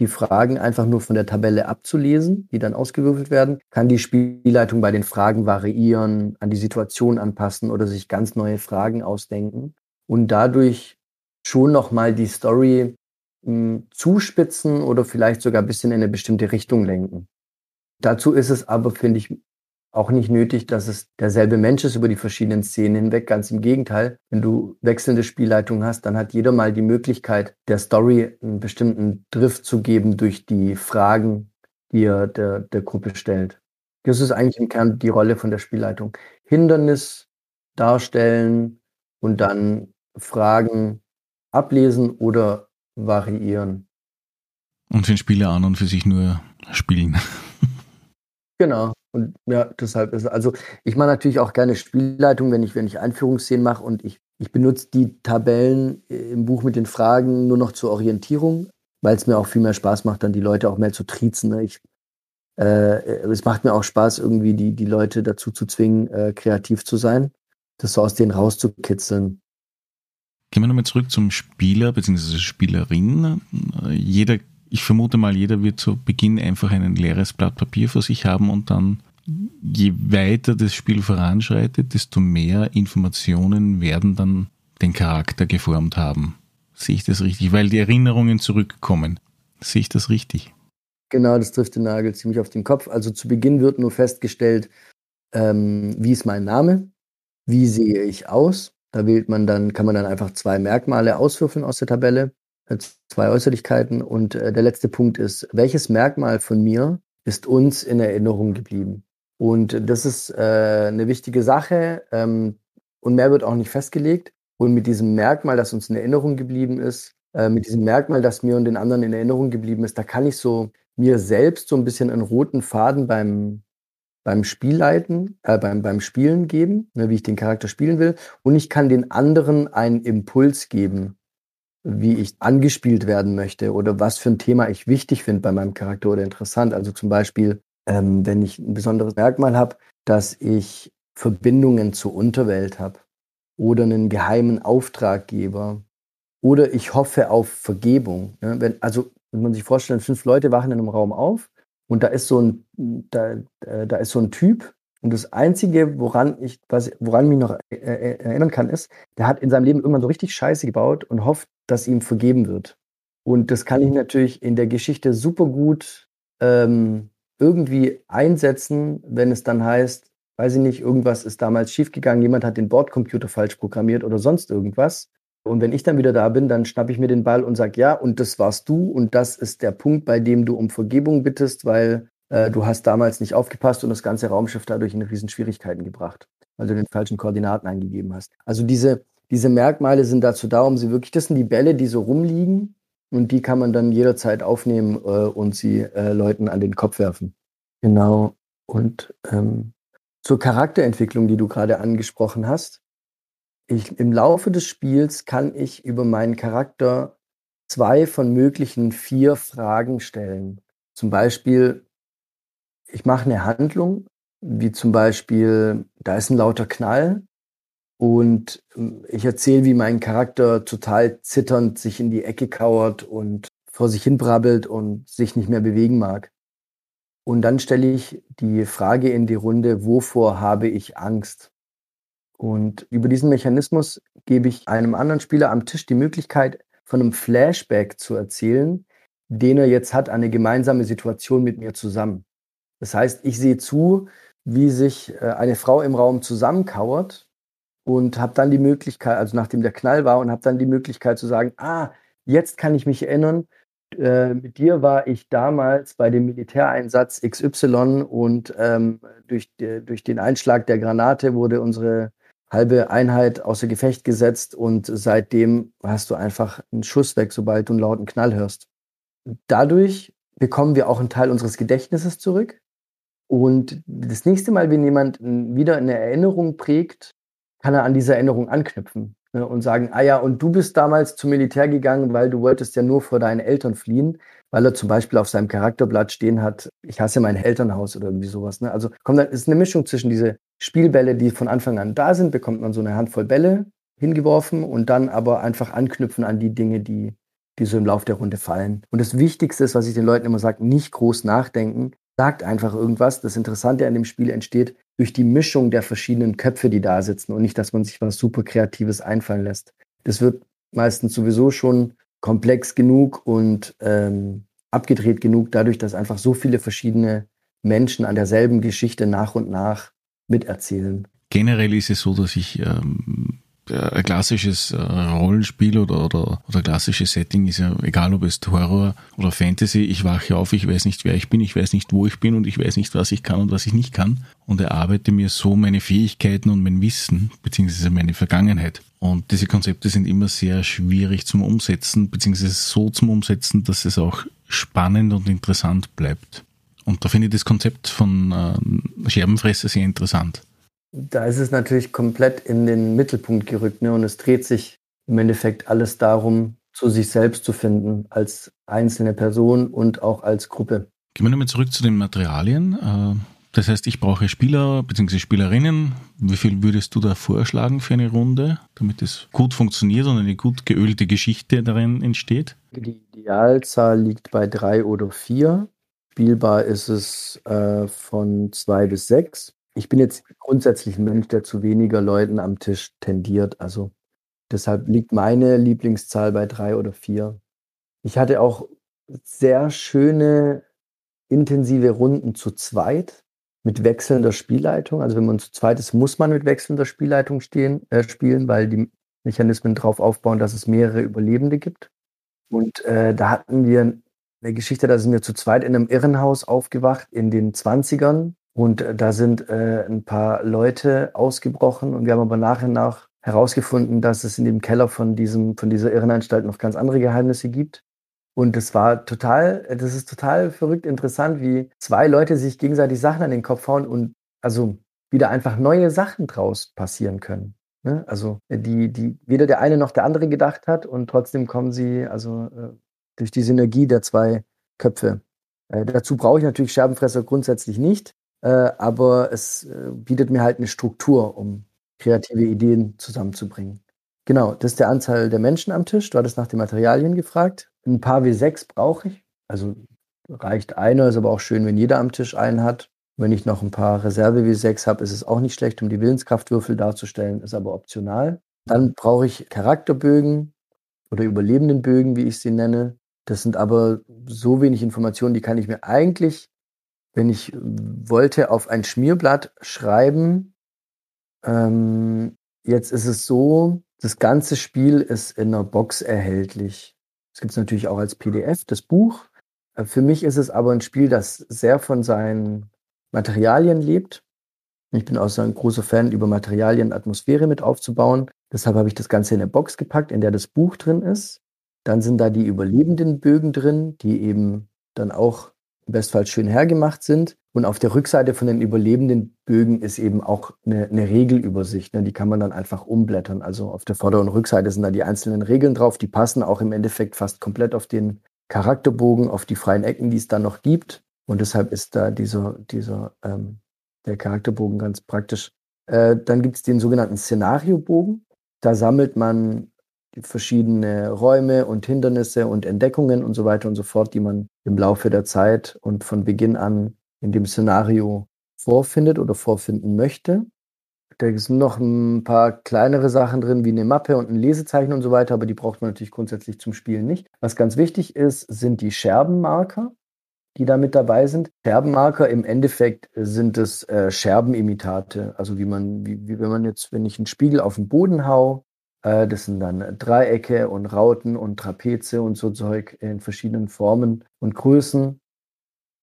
die Fragen einfach nur von der Tabelle abzulesen, die dann ausgewürfelt werden, kann die Spielleitung bei den Fragen variieren, an die Situation anpassen oder sich ganz neue Fragen ausdenken und dadurch schon nochmal die Story mh, zuspitzen oder vielleicht sogar ein bisschen in eine bestimmte Richtung lenken. Dazu ist es aber, finde ich, auch nicht nötig, dass es derselbe Mensch ist über die verschiedenen Szenen hinweg. Ganz im Gegenteil, wenn du wechselnde Spielleitungen hast, dann hat jeder mal die Möglichkeit, der Story einen bestimmten Drift zu geben durch die Fragen, die er der, der Gruppe stellt. Das ist eigentlich im Kern die Rolle von der Spielleitung. Hindernis darstellen und dann Fragen ablesen oder variieren. Und den Spieler an und für sich nur spielen. Genau. Und ja, deshalb ist also ich mache natürlich auch gerne Spielleitung, wenn ich, wenn ich Einführungsszenen mache und ich, ich benutze die Tabellen im Buch mit den Fragen nur noch zur Orientierung, weil es mir auch viel mehr Spaß macht, dann die Leute auch mehr zu triezen. Ne? Ich, äh, es macht mir auch Spaß, irgendwie die, die Leute dazu zu zwingen, äh, kreativ zu sein, das so aus denen rauszukitzeln. Gehen wir nochmal zurück zum Spieler bzw. Spielerin. Jeder ich vermute mal, jeder wird zu Beginn einfach ein leeres Blatt Papier vor sich haben und dann, je weiter das Spiel voranschreitet, desto mehr Informationen werden dann den Charakter geformt haben. Sehe ich das richtig? Weil die Erinnerungen zurückkommen. Sehe ich das richtig? Genau, das trifft den Nagel ziemlich auf den Kopf. Also zu Beginn wird nur festgestellt, ähm, wie ist mein Name, wie sehe ich aus. Da wählt man dann, kann man dann einfach zwei Merkmale auswürfeln aus der Tabelle zwei Äußerlichkeiten. Und äh, der letzte Punkt ist, welches Merkmal von mir ist uns in Erinnerung geblieben? Und das ist äh, eine wichtige Sache. Ähm, und mehr wird auch nicht festgelegt. Und mit diesem Merkmal, das uns in Erinnerung geblieben ist, äh, mit diesem Merkmal, das mir und den anderen in Erinnerung geblieben ist, da kann ich so mir selbst so ein bisschen einen roten Faden beim, beim Spielleiten, äh, beim, beim Spielen geben, ne, wie ich den Charakter spielen will. Und ich kann den anderen einen Impuls geben, wie ich angespielt werden möchte oder was für ein Thema ich wichtig finde bei meinem Charakter oder interessant. Also zum Beispiel, ähm, wenn ich ein besonderes Merkmal habe, dass ich Verbindungen zur Unterwelt habe oder einen geheimen Auftraggeber oder ich hoffe auf Vergebung. Ne? Wenn, also wenn man sich vorstellt, fünf Leute wachen in einem Raum auf und da ist so ein, da, äh, da ist so ein Typ, und das Einzige, woran ich, was, woran ich mich noch äh, äh, erinnern kann, ist, der hat in seinem Leben irgendwann so richtig Scheiße gebaut und hofft, dass ihm vergeben wird. Und das kann ich natürlich in der Geschichte super gut ähm, irgendwie einsetzen, wenn es dann heißt, weiß ich nicht, irgendwas ist damals schiefgegangen, jemand hat den Bordcomputer falsch programmiert oder sonst irgendwas. Und wenn ich dann wieder da bin, dann schnappe ich mir den Ball und sage, ja, und das warst du und das ist der Punkt, bei dem du um Vergebung bittest, weil äh, du hast damals nicht aufgepasst und das ganze Raumschiff dadurch in riesen Schwierigkeiten gebracht, weil du den falschen Koordinaten eingegeben hast. Also diese, diese Merkmale sind dazu da, um sie wirklich, das sind die Bälle, die so rumliegen und die kann man dann jederzeit aufnehmen äh, und sie äh, Leuten an den Kopf werfen. Genau. Und ähm, zur Charakterentwicklung, die du gerade angesprochen hast. Ich, Im Laufe des Spiels kann ich über meinen Charakter zwei von möglichen vier Fragen stellen. Zum Beispiel, ich mache eine Handlung, wie zum Beispiel, da ist ein lauter Knall und ähm, ich erzähle, wie mein Charakter total zitternd sich in die Ecke kauert und vor sich hin brabbelt und sich nicht mehr bewegen mag. Und dann stelle ich die Frage in die Runde, wovor habe ich Angst? Und über diesen Mechanismus gebe ich einem anderen Spieler am Tisch die Möglichkeit, von einem Flashback zu erzählen, den er jetzt hat, eine gemeinsame Situation mit mir zusammen. Das heißt, ich sehe zu, wie sich äh, eine Frau im Raum zusammenkauert und habe dann die Möglichkeit, also nachdem der Knall war, und habe dann die Möglichkeit zu sagen, ah, jetzt kann ich mich erinnern, äh, mit dir war ich damals bei dem Militäreinsatz XY und ähm, durch, durch den Einschlag der Granate wurde unsere halbe Einheit außer Gefecht gesetzt und seitdem hast du einfach einen Schuss weg, sobald du einen lauten Knall hörst. Dadurch bekommen wir auch einen Teil unseres Gedächtnisses zurück. Und das nächste Mal, wenn jemand wieder eine Erinnerung prägt, kann er an diese Erinnerung anknüpfen ne, und sagen, ah ja, und du bist damals zum Militär gegangen, weil du wolltest ja nur vor deinen Eltern fliehen, weil er zum Beispiel auf seinem Charakterblatt stehen hat, ich hasse mein Elternhaus oder irgendwie sowas. Ne? Also kommt dann, ist eine Mischung zwischen diese Spielbälle, die von Anfang an da sind, bekommt man so eine Handvoll Bälle hingeworfen und dann aber einfach anknüpfen an die Dinge, die, die so im Lauf der Runde fallen. Und das Wichtigste ist, was ich den Leuten immer sage, nicht groß nachdenken, sagt einfach irgendwas. Das Interessante an dem Spiel entsteht durch die Mischung der verschiedenen Köpfe, die da sitzen und nicht, dass man sich was super Kreatives einfallen lässt. Das wird meistens sowieso schon komplex genug und ähm, abgedreht genug, dadurch, dass einfach so viele verschiedene Menschen an derselben Geschichte nach und nach miterzählen. Generell ist es so, dass ich ähm, ein klassisches äh, Rollenspiel oder, oder, oder klassisches Setting ist ja, egal ob es Horror oder Fantasy, ich wache auf, ich weiß nicht, wer ich bin, ich weiß nicht, wo ich bin und ich weiß nicht, was ich kann und was ich nicht kann und erarbeite mir so meine Fähigkeiten und mein Wissen, beziehungsweise meine Vergangenheit. Und diese Konzepte sind immer sehr schwierig zum Umsetzen, beziehungsweise so zum Umsetzen, dass es auch spannend und interessant bleibt. Und da finde ich das Konzept von äh, Scherbenfresser sehr interessant. Da ist es natürlich komplett in den Mittelpunkt gerückt ne? und es dreht sich im Endeffekt alles darum, zu sich selbst zu finden, als einzelne Person und auch als Gruppe. Gehen wir nochmal zurück zu den Materialien. Äh, das heißt, ich brauche Spieler bzw. Spielerinnen. Wie viel würdest du da vorschlagen für eine Runde, damit es gut funktioniert und eine gut geölte Geschichte darin entsteht? Die Idealzahl liegt bei drei oder vier. Spielbar ist es äh, von zwei bis sechs. Ich bin jetzt grundsätzlich ein Mensch, der zu weniger Leuten am Tisch tendiert. Also deshalb liegt meine Lieblingszahl bei drei oder vier. Ich hatte auch sehr schöne, intensive Runden zu zweit mit wechselnder Spielleitung. Also wenn man zu zweit ist, muss man mit wechselnder Spielleitung stehen, äh, spielen, weil die Mechanismen darauf aufbauen, dass es mehrere Überlebende gibt. Und äh, da hatten wir eine Geschichte, da sind wir zu zweit in einem Irrenhaus aufgewacht in den 20ern und äh, da sind äh, ein paar Leute ausgebrochen und wir haben aber nachher nach herausgefunden, dass es in dem Keller von, diesem, von dieser Irrenanstalt noch ganz andere Geheimnisse gibt. Und das war total, das ist total verrückt interessant, wie zwei Leute sich gegenseitig Sachen an den Kopf hauen und also wieder einfach neue Sachen draus passieren können. Ne? Also die, die weder der eine noch der andere gedacht hat und trotzdem kommen sie also äh, durch die Synergie der zwei Köpfe. Äh, dazu brauche ich natürlich Scherbenfresser grundsätzlich nicht, äh, aber es äh, bietet mir halt eine Struktur, um kreative Ideen zusammenzubringen. Genau, das ist der Anzahl der Menschen am Tisch. Du hattest nach den Materialien gefragt. Ein paar W6 brauche ich. Also reicht einer, ist aber auch schön, wenn jeder am Tisch einen hat. Wenn ich noch ein paar Reserve W6 habe, ist es auch nicht schlecht, um die Willenskraftwürfel darzustellen, ist aber optional. Dann brauche ich Charakterbögen oder Überlebendenbögen, wie ich sie nenne. Das sind aber so wenig Informationen, die kann ich mir eigentlich wenn ich wollte, auf ein Schmierblatt schreiben. Ähm, jetzt ist es so, das ganze Spiel ist in einer Box erhältlich. Es gibt es natürlich auch als PDF, das Buch. Äh, für mich ist es aber ein Spiel, das sehr von seinen Materialien lebt. Ich bin auch so ein großer Fan, über Materialien Atmosphäre mit aufzubauen. Deshalb habe ich das Ganze in eine Box gepackt, in der das Buch drin ist. Dann sind da die überlebenden Bögen drin, die eben dann auch im Bestfall schön hergemacht sind. Und auf der Rückseite von den überlebenden Bögen ist eben auch eine, eine Regelübersicht. Ne? Die kann man dann einfach umblättern. Also auf der Vorder- und Rückseite sind da die einzelnen Regeln drauf. Die passen auch im Endeffekt fast komplett auf den Charakterbogen, auf die freien Ecken, die es dann noch gibt. Und deshalb ist da dieser, dieser ähm, der Charakterbogen ganz praktisch. Äh, dann gibt es den sogenannten Szenariobogen. Da sammelt man verschiedene Räume und Hindernisse und Entdeckungen und so weiter und so fort, die man im Laufe der Zeit und von Beginn an in dem Szenario vorfindet oder vorfinden möchte. Da sind noch ein paar kleinere Sachen drin, wie eine Mappe und ein Lesezeichen und so weiter, aber die braucht man natürlich grundsätzlich zum Spielen nicht. Was ganz wichtig ist, sind die Scherbenmarker, die da mit dabei sind. Scherbenmarker im Endeffekt sind es äh, Scherbenimitate, also wie man, wie, wie wenn man jetzt, wenn ich einen Spiegel auf den Boden hau, das sind dann Dreiecke und Rauten und Trapeze und so Zeug in verschiedenen Formen und Größen.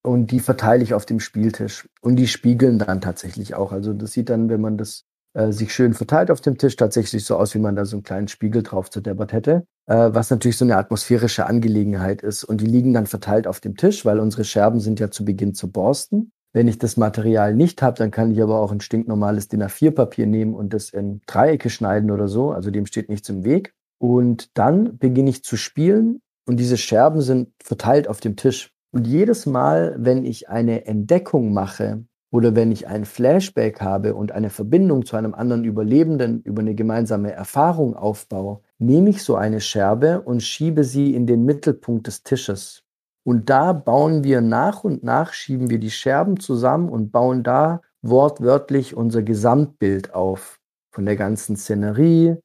Und die verteile ich auf dem Spieltisch. Und die spiegeln dann tatsächlich auch. Also das sieht dann, wenn man das äh, sich schön verteilt auf dem Tisch, tatsächlich so aus, wie man da so einen kleinen Spiegel drauf zudeppert hätte. Äh, was natürlich so eine atmosphärische Angelegenheit ist. Und die liegen dann verteilt auf dem Tisch, weil unsere Scherben sind ja zu Beginn zu borsten. Wenn ich das Material nicht habe, dann kann ich aber auch ein stinknormales DIN A4-Papier nehmen und das in Dreiecke schneiden oder so. Also dem steht nichts im Weg. Und dann beginne ich zu spielen und diese Scherben sind verteilt auf dem Tisch. Und jedes Mal, wenn ich eine Entdeckung mache oder wenn ich ein Flashback habe und eine Verbindung zu einem anderen Überlebenden über eine gemeinsame Erfahrung aufbaue, nehme ich so eine Scherbe und schiebe sie in den Mittelpunkt des Tisches. Und da bauen wir nach und nach, schieben wir die Scherben zusammen und bauen da wortwörtlich unser Gesamtbild auf. Von der ganzen Szenerie,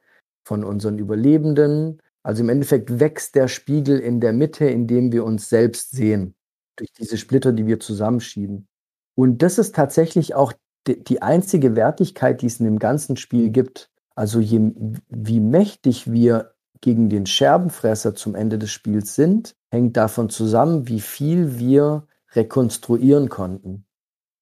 von unseren Überlebenden, Also im Endeffekt wächst der Spiegel in der Mitte, in dem wir uns selbst sehen, durch diese Splitter, die wir zusammenschieben. Und das ist tatsächlich auch die, einzige Wertigkeit, die es in dem ganzen Spiel gibt. Also je, wie mächtig wir gegen den Scherbenfresser zum Ende des Spiels sind, hängt davon zusammen, wie viel wir rekonstruieren konnten.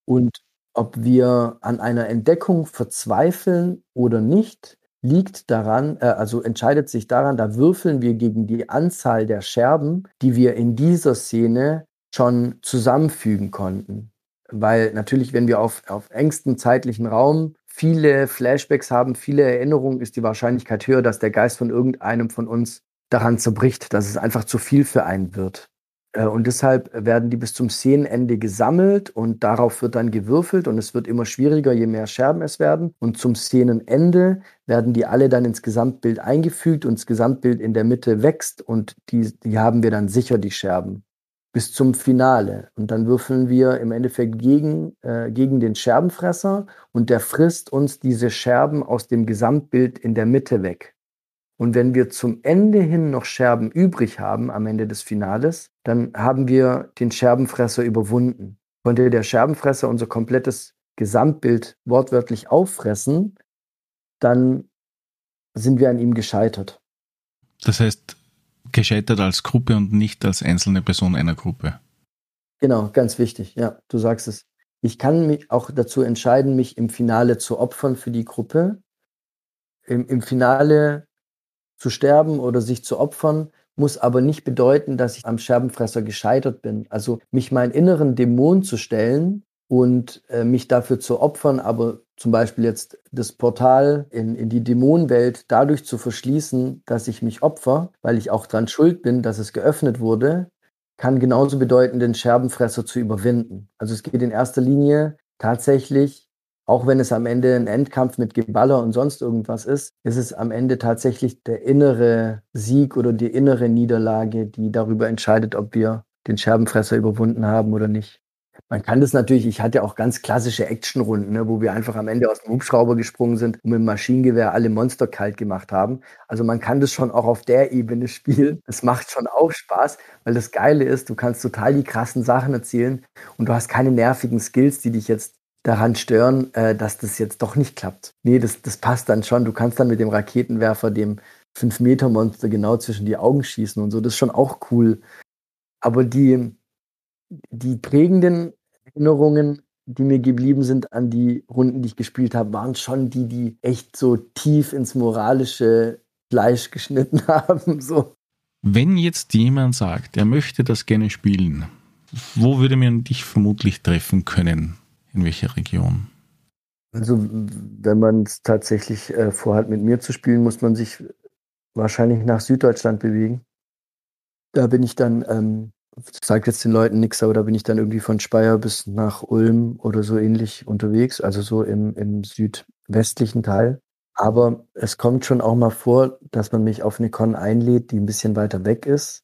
Und ob wir an einer Entdeckung verzweifeln oder nicht, liegt daran, äh, also entscheidet sich daran, da würfeln wir gegen die Anzahl der Scherben, die wir in dieser Szene schon zusammenfügen konnten. Weil natürlich, wenn wir auf, auf engstem zeitlichen Raum viele Flashbacks haben, viele Erinnerungen, ist die Wahrscheinlichkeit höher, dass der Geist von irgendeinem von uns daran zerbricht, dass es einfach zu viel für einen wird. Äh, und deshalb werden die bis zum Szenenende gesammelt und darauf wird dann gewürfelt und es wird immer schwieriger, je mehr Scherben es werden. Und zum Szenenende werden die alle dann ins Gesamtbild eingefügt und das Gesamtbild in der Mitte wächst und die, die haben wir dann sicher, die Scherben. Bis zum Finale. Und dann würfeln wir im Endeffekt gegen, äh, gegen den Scherbenfresser und der frisst uns diese Scherben aus dem Gesamtbild in der Mitte weg. Und wenn wir zum Ende hin noch Scherben übrig haben, am Ende des Finales, dann haben wir den Scherbenfresser überwunden. Konnte der Scherbenfresser unser komplettes Gesamtbild wortwörtlich auffressen, dann sind wir an ihm gescheitert. Das heißt, gescheitert als Gruppe und nicht als einzelne Person einer Gruppe. Genau, ganz wichtig. Ja, du sagst es. Ich kann mich auch dazu entscheiden, mich im Finale zu opfern für die Gruppe. Im, im Finale zu sterben oder sich zu opfern, muss aber nicht bedeuten, dass ich am Scherbenfresser gescheitert bin. Also mich meinen inneren Dämon zu stellen und äh, mich dafür zu opfern, aber zum Beispiel jetzt das Portal in, in die Dämonenwelt dadurch zu verschließen, dass ich mich opfer, weil ich auch dran schuld bin, dass es geöffnet wurde, kann genauso bedeuten, den Scherbenfresser zu überwinden. Also es geht in erster Linie tatsächlich auch wenn es am Ende ein Endkampf mit Geballer und sonst irgendwas ist, ist es am Ende tatsächlich der innere Sieg oder die innere Niederlage, die darüber entscheidet, ob wir den Scherbenfresser überwunden haben oder nicht. Man kann das natürlich, ich hatte auch ganz klassische Actionrunden, ne, wo wir einfach am Ende aus dem Hubschrauber gesprungen sind und mit dem Maschinengewehr alle Monster kalt gemacht haben. Also man kann das schon auch auf der Ebene spielen. Das macht schon auch Spaß, weil das Geile ist, du kannst total die krassen Sachen erzählen und du hast keine nervigen Skills, die dich jetzt daran stören, äh, dass das jetzt doch nicht klappt. Nee, das, das passt dann schon. Du kannst dann mit dem Raketenwerfer dem 5-Meter-Monster genau zwischen die Augen schießen und so. Das ist schon auch cool. Aber die, die prägenden Erinnerungen, die mir geblieben sind an die Runden, die ich gespielt habe, waren schon die, die echt so tief ins moralische Fleisch geschnitten haben. So. Wenn jetzt jemand sagt, er möchte das gerne spielen, wo würde man dich vermutlich treffen können? In welcher Region? Also, wenn man es tatsächlich äh, vorhat, mit mir zu spielen, muss man sich wahrscheinlich nach Süddeutschland bewegen. Da bin ich dann, ähm, sage jetzt den Leuten nichts, aber da bin ich dann irgendwie von Speyer bis nach Ulm oder so ähnlich unterwegs, also so im, im südwestlichen Teil. Aber es kommt schon auch mal vor, dass man mich auf eine Con einlädt, die ein bisschen weiter weg ist.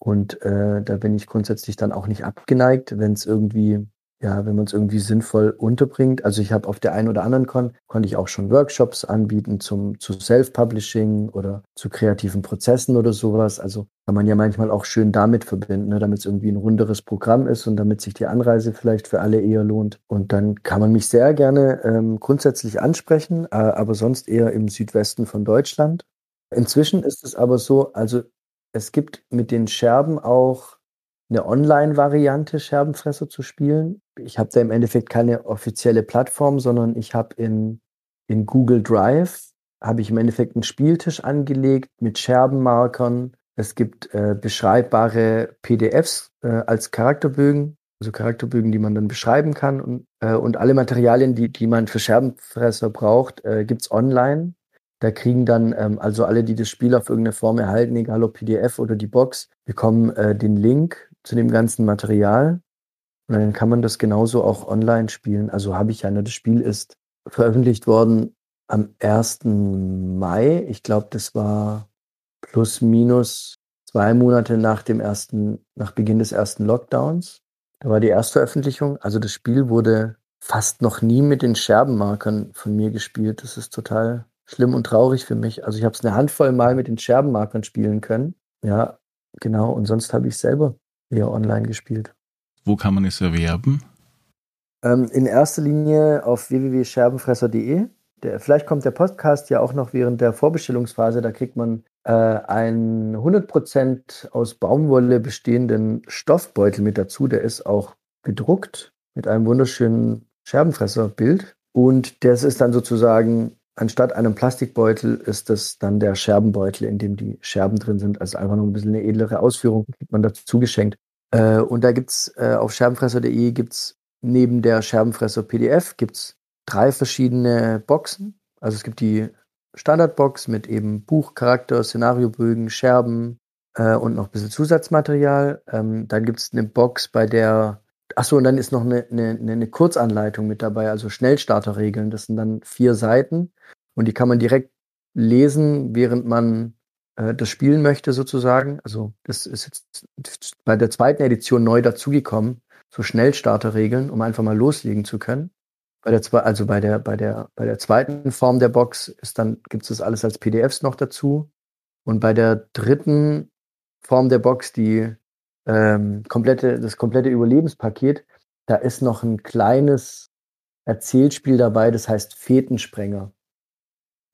Und äh, da bin ich grundsätzlich dann auch nicht abgeneigt, wenn es irgendwie ja, wenn man es irgendwie sinnvoll unterbringt. Also ich habe auf der einen oder anderen Con, konnte ich auch schon Workshops anbieten zum, zu Self-Publishing oder zu kreativen Prozessen oder sowas. Also kann man ja manchmal auch schön damit verbinden, ne, damit es irgendwie ein runderes Programm ist und damit sich die Anreise vielleicht für alle eher lohnt. Und dann kann man mich sehr gerne ähm, grundsätzlich ansprechen, äh, aber sonst eher im Südwesten von Deutschland. Inzwischen ist es aber so, also es gibt mit den Scherben auch eine Online-Variante Scherbenfresser zu spielen. Ich habe da im Endeffekt keine offizielle Plattform, sondern ich habe in, in Google Drive habe ich im Endeffekt einen Spieltisch angelegt mit Scherbenmarkern. Es gibt äh, beschreibbare PDFs äh, als Charakterbögen, also Charakterbögen, die man dann beschreiben kann. Und, äh, und alle Materialien, die, die man für Scherbenfresser braucht, äh, gibt's online. Da kriegen dann ähm, also alle, die das Spiel auf irgendeine Form erhalten, egal ob PDF oder die Box, bekommen äh, den Link zu dem ganzen Material. Und dann kann man das genauso auch online spielen. Also habe ich ja, ne, das Spiel ist veröffentlicht worden am 1. Mai. Ich glaube, das war plus minus zwei Monate nach dem ersten, nach Beginn des ersten Lockdowns. Da war die erste Veröffentlichung. Also das Spiel wurde fast noch nie mit den Scherbenmarkern von mir gespielt. Das ist total schlimm und traurig für mich. Also ich habe es eine Handvoll Mal mit den Scherbenmarkern spielen können. Ja, genau. Und sonst habe ich selber eher online gespielt. Wo kann man es erwerben? Ähm, in erster Linie auf www.scherbenfresser.de. Der, vielleicht kommt der Podcast ja auch noch während der Vorbestellungsphase. Da kriegt man äh, einen 100% aus Baumwolle bestehenden Stoffbeutel mit dazu. Der ist auch gedruckt mit einem wunderschönen Scherbenfresserbild. Und das ist dann sozusagen, anstatt einem Plastikbeutel, ist das dann der Scherbenbeutel, in dem die Scherben drin sind. Also einfach nur ein bisschen eine edlere Ausführung, kriegt man dazu geschenkt. Äh, und da gibt es äh, auf scherbenfresser.de gibt's neben der Scherbenfresser PDF gibt's drei verschiedene Boxen. Also es gibt die Standardbox mit eben Buch, Charakter, Szenariobögen, Scherben äh, und noch ein bisschen Zusatzmaterial. Ähm, dann gibt es eine Box, bei der, achso, und dann ist noch eine, eine, eine Kurzanleitung mit dabei, also Schnellstarterregeln. Das sind dann vier Seiten und die kann man direkt lesen, während man äh, das spielen möchte, sozusagen. Also das ist jetzt bei der zweiten Edition neu dazugekommen, so Schnellstarterregeln, um einfach mal loslegen zu können. Bei der, also bei der, bei der, bei der zweiten Form der Box ist dann, gibt es das alles als PDFs noch dazu. Und bei der dritten Form der Box, die ähm, komplette, das komplette Überlebenspaket, da ist noch ein kleines Erzählspiel dabei, das heißt Fetensprenger.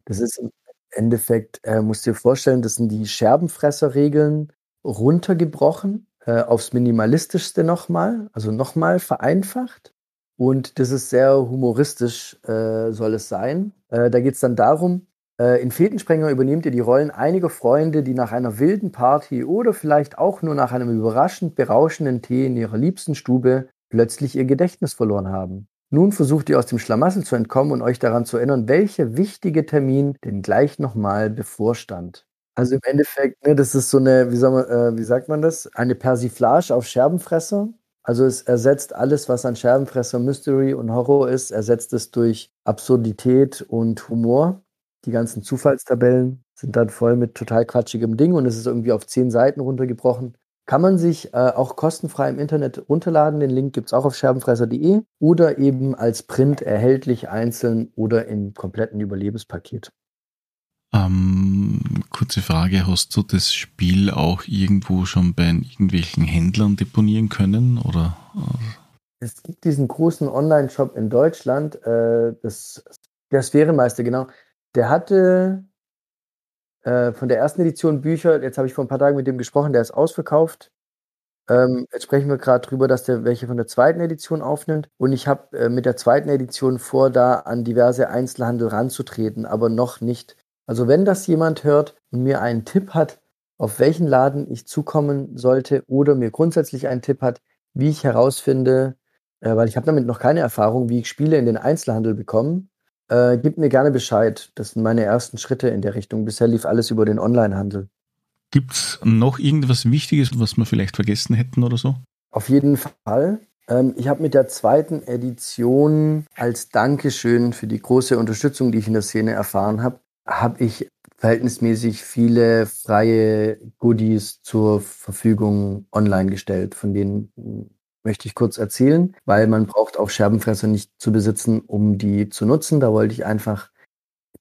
Das ist im Endeffekt, äh, musst du dir vorstellen, das sind die Scherbenfresserregeln runtergebrochen, äh, aufs Minimalistischste nochmal, also nochmal vereinfacht. Und das ist sehr humoristisch, äh, soll es sein. Äh, da geht es dann darum, in Fetensprenger übernehmt ihr die Rollen einiger Freunde, die nach einer wilden Party oder vielleicht auch nur nach einem überraschend berauschenden Tee in ihrer liebsten Stube plötzlich ihr Gedächtnis verloren haben. Nun versucht ihr aus dem Schlamassel zu entkommen und euch daran zu erinnern, welcher wichtige Termin denn gleich nochmal bevorstand. Also im Endeffekt, ne, das ist so eine, wie, man, äh, wie sagt man das? Eine Persiflage auf Scherbenfresser. Also es ersetzt alles, was an Scherbenfresser Mystery und Horror ist, ersetzt es durch Absurdität und Humor. Die ganzen Zufallstabellen sind dann voll mit total quatschigem Ding und es ist irgendwie auf zehn Seiten runtergebrochen. Kann man sich äh, auch kostenfrei im Internet runterladen. Den Link gibt es auch auf scherbenfresser.de oder eben als Print erhältlich einzeln oder im kompletten Überlebenspaket. Ähm, kurze Frage, hast du das Spiel auch irgendwo schon bei irgendwelchen Händlern deponieren können? Oder? Es gibt diesen großen Online-Shop in Deutschland, äh, das, der Sphärenmeister, genau. Der hatte äh, von der ersten Edition Bücher, jetzt habe ich vor ein paar Tagen mit dem gesprochen, der ist ausverkauft. Ähm, jetzt sprechen wir gerade drüber, dass der welche von der zweiten Edition aufnimmt. Und ich habe äh, mit der zweiten Edition vor, da an diverse Einzelhandel ranzutreten, aber noch nicht also wenn das jemand hört und mir einen Tipp hat, auf welchen Laden ich zukommen sollte oder mir grundsätzlich einen Tipp hat, wie ich herausfinde, äh, weil ich habe damit noch keine Erfahrung, wie ich Spiele in den Einzelhandel bekomme, äh, gib mir gerne Bescheid. Das sind meine ersten Schritte in der Richtung. Bisher lief alles über den Onlinehandel. Gibt es noch irgendwas Wichtiges, was wir vielleicht vergessen hätten oder so? Auf jeden Fall. Ähm, ich habe mit der zweiten Edition als Dankeschön für die große Unterstützung, die ich in der Szene erfahren habe, habe ich verhältnismäßig viele freie Goodies zur Verfügung online gestellt, von denen möchte ich kurz erzählen, weil man braucht auch Scherbenfresser nicht zu besitzen, um die zu nutzen. Da wollte ich einfach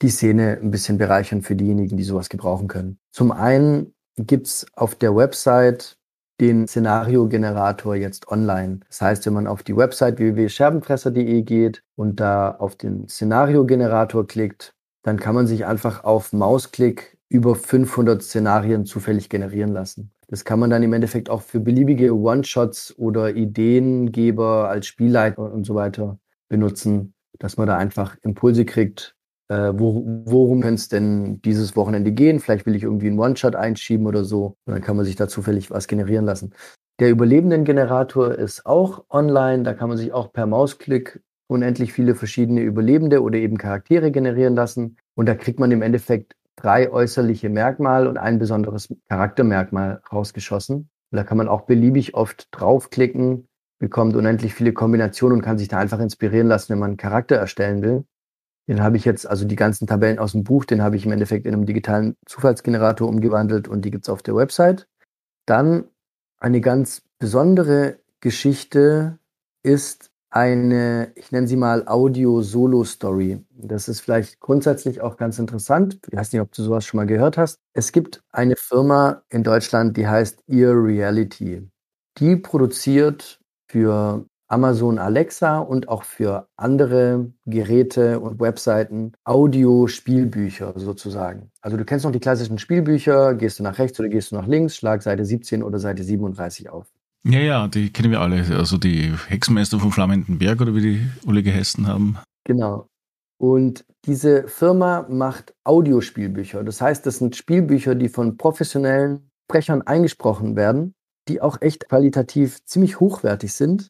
die Szene ein bisschen bereichern für diejenigen, die sowas gebrauchen können. Zum einen gibt's auf der Website den Szenariogenerator jetzt online. Das heißt, wenn man auf die Website www.scherbenfresser.de geht und da auf den Szenariogenerator klickt, dann kann man sich einfach auf Mausklick über 500 Szenarien zufällig generieren lassen. Das kann man dann im Endeffekt auch für beliebige One-Shots oder Ideengeber als Spielleiter und so weiter benutzen, dass man da einfach Impulse kriegt, äh, wo, worum könnte es denn dieses Wochenende gehen? Vielleicht will ich irgendwie einen One-Shot einschieben oder so. Und dann kann man sich da zufällig was generieren lassen. Der Überlebenden-Generator ist auch online. Da kann man sich auch per Mausklick unendlich viele verschiedene Überlebende oder eben Charaktere generieren lassen. Und da kriegt man im Endeffekt drei äußerliche Merkmale und ein besonderes Charaktermerkmal rausgeschossen. Und da kann man auch beliebig oft draufklicken, bekommt unendlich viele Kombinationen und kann sich da einfach inspirieren lassen, wenn man einen Charakter erstellen will. Den habe ich jetzt, also die ganzen Tabellen aus dem Buch, den habe ich im Endeffekt in einem digitalen Zufallsgenerator umgewandelt und die gibt es auf der Website. Dann eine ganz besondere Geschichte ist eine, ich nenne sie mal Audio-Solo-Story. Das ist vielleicht grundsätzlich auch ganz interessant. Ich weiß nicht, ob du sowas schon mal gehört hast. Es gibt eine Firma in Deutschland, die heißt Ear Reality. Die produziert für Amazon Alexa und auch für andere Geräte und Webseiten Audio-Spielbücher sozusagen. Also du kennst noch die klassischen Spielbücher, gehst du nach rechts oder gehst du nach links, schlag Seite 17 oder Seite 37 auf. Ja, ja, die kennen wir alle. Also die Hexenmeister vom Flammenden Berg oder wie die alle geheißen haben. Genau. Und diese Firma macht Audiospielbücher. Das heißt, das sind Spielbücher, die von professionellen Sprechern eingesprochen werden, die auch echt qualitativ ziemlich hochwertig sind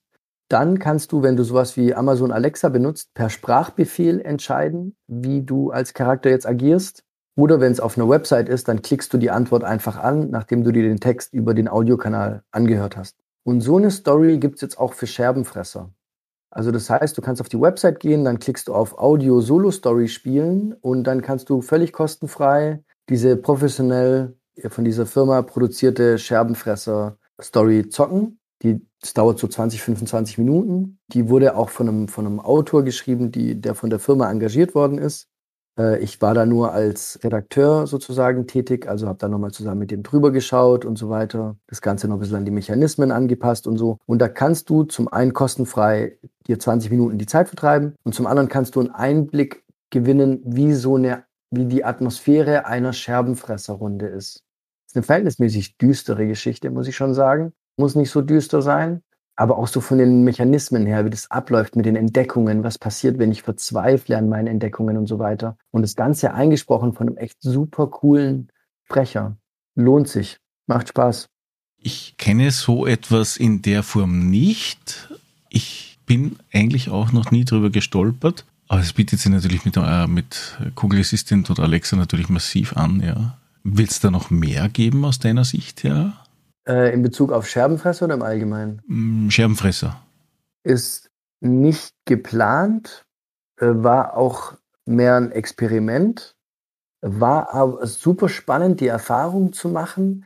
dann kannst du, wenn du sowas wie Amazon Alexa benutzt, per Sprachbefehl entscheiden, wie du als Charakter jetzt agierst. Oder wenn es auf einer Website ist, dann klickst du die Antwort einfach an, nachdem du dir den Text über den Audiokanal angehört hast. Und so eine Story gibt es jetzt auch für Scherbenfresser. Also das heißt, du kannst auf die Website gehen, dann klickst du auf Audio Solo Story spielen und dann kannst du völlig kostenfrei diese professionell von dieser Firma produzierte Scherbenfresser Story zocken die, das dauert so 20, 25 Minuten. Die wurde auch von einem, von einem Autor geschrieben, die, der von der Firma engagiert worden ist. Äh, ich war da nur als Redakteur sozusagen tätig, also habe da nochmal zusammen mit dem drüber geschaut und so weiter. Das Ganze noch ein bisschen an die Mechanismen angepasst und so. Und da kannst du zum einen kostenfrei dir 20 Minuten die Zeit vertreiben und zum anderen kannst du einen Einblick gewinnen, wie so eine, wie die Atmosphäre einer Scherbenfresserrunde ist. Das ist eine verhältnismäßig düstere Geschichte, muss ich schon sagen muss nicht so düster sein, aber auch so von den Mechanismen her, wie das abläuft mit den Entdeckungen, was passiert, wenn ich verzweifle an meinen Entdeckungen und so weiter. Und das Ganze eingesprochen von einem echt super coolen Sprecher. Lohnt sich, macht Spaß. Ich kenne so etwas in der Form nicht. Ich bin eigentlich auch noch nie drüber gestolpert. Aber es bietet sich natürlich mit, äh, mit Google Assistant oder Alexa natürlich massiv an, ja. Wird es da noch mehr geben aus deiner Sicht her? Äh, in Bezug auf Scherbenfresser oder im Allgemeinen? Mm, Scherbenfresser. Ist nicht geplant, äh, war auch mehr ein Experiment, war aber super spannend, die Erfahrung zu machen.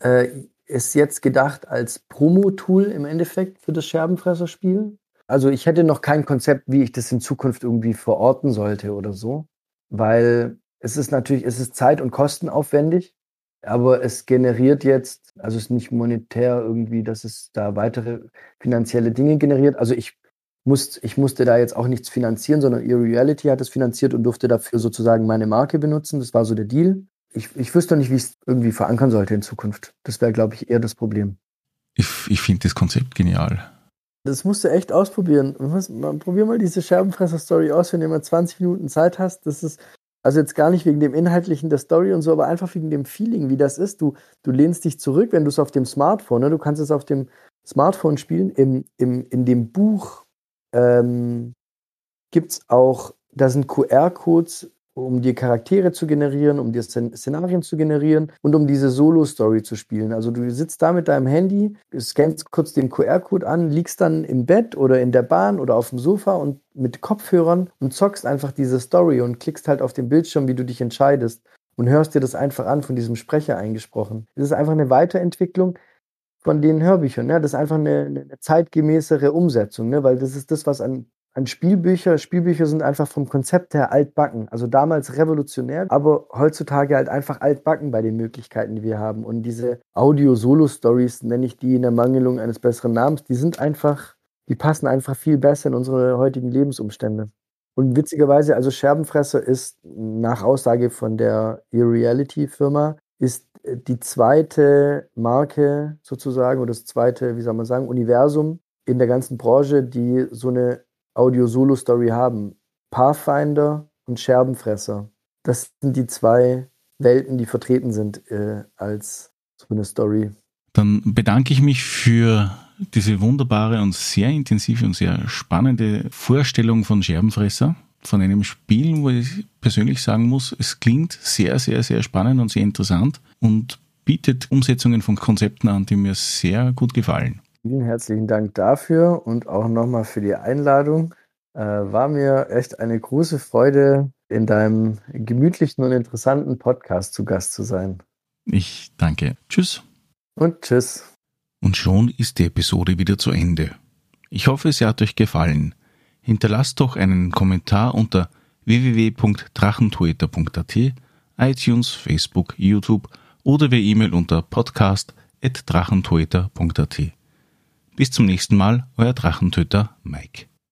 Äh, ist jetzt gedacht als Promo-Tool im Endeffekt für das Scherbenfresser-Spiel. Also ich hätte noch kein Konzept, wie ich das in Zukunft irgendwie verorten sollte oder so, weil es ist natürlich, es ist zeit- und kostenaufwendig aber es generiert jetzt, also es ist nicht monetär irgendwie, dass es da weitere finanzielle Dinge generiert. Also ich, muss, ich musste da jetzt auch nichts finanzieren, sondern Reality hat es finanziert und durfte dafür sozusagen meine Marke benutzen. Das war so der Deal. Ich, ich wüsste nicht, wie ich es irgendwie verankern sollte in Zukunft. Das wäre, glaube ich, eher das Problem. Ich, ich finde das Konzept genial. Das musst du echt ausprobieren. Probier mal diese Scherbenfresser-Story aus, wenn du mal 20 Minuten Zeit hast. Das ist, also jetzt gar nicht wegen dem Inhaltlichen der Story und so, aber einfach wegen dem Feeling, wie das ist. Du, du lehnst dich zurück, wenn du es auf dem Smartphone, ne? du kannst es auf dem Smartphone spielen. Im, im, in dem Buch ähm, gibt es auch, da sind QR-Codes um die Charaktere zu generieren, um die Szenarien zu generieren und um diese Solo-Story zu spielen. Also du sitzt da mit deinem Handy, scannst kurz den QR-Code an, liegst dann im Bett oder in der Bahn oder auf dem Sofa und mit Kopfhörern und zockst einfach diese Story und klickst halt auf den Bildschirm, wie du dich entscheidest und hörst dir das einfach an von diesem Sprecher eingesprochen. Es ist einfach eine Weiterentwicklung von den Hörbüchern. Ne? Das ist einfach eine, eine zeitgemäßere Umsetzung, ne? weil das ist das, was an an Spielbücher. Spielbücher sind einfach vom Konzept her altbacken. Also damals revolutionär, aber heutzutage halt einfach altbacken bei den Möglichkeiten, die wir haben. Und diese Audio-Solo-Stories, nenne ich die in der Mangelung eines besseren Namens, die sind einfach, die passen einfach viel besser in unsere heutigen Lebensumstände. Und witzigerweise, also Scherbenfresser ist nach Aussage von der E-Reality-Firma, ist die zweite Marke sozusagen oder das zweite, wie soll man sagen, Universum in der ganzen Branche, die so eine Audio-Solo-Story haben. Pathfinder und Scherbenfresser. Das sind die zwei Welten, die vertreten sind äh, als so eine Story. Dann bedanke ich mich für diese wunderbare und sehr intensive und sehr spannende Vorstellung von Scherbenfresser, von einem Spiel, wo ich persönlich sagen muss, es klingt sehr, sehr, sehr spannend und sehr interessant und bietet Umsetzungen von Konzepten an, die mir sehr gut gefallen. Vielen herzlichen Dank dafür und auch nochmal für die Einladung. Äh, war mir echt eine große Freude, in deinem gemütlichen und interessanten Podcast zu Gast zu sein. Ich danke. Tschüss. Und tschüss. Und schon ist die Episode wieder zu Ende. Ich hoffe, sie hat euch gefallen. Hinterlasst doch einen Kommentar unter www.drachentoeter.at, iTunes, Facebook, YouTube oder per E-Mail unter podcast.drachentoeter.at. Bis zum nächsten Mal, euer Drachentöter Mike.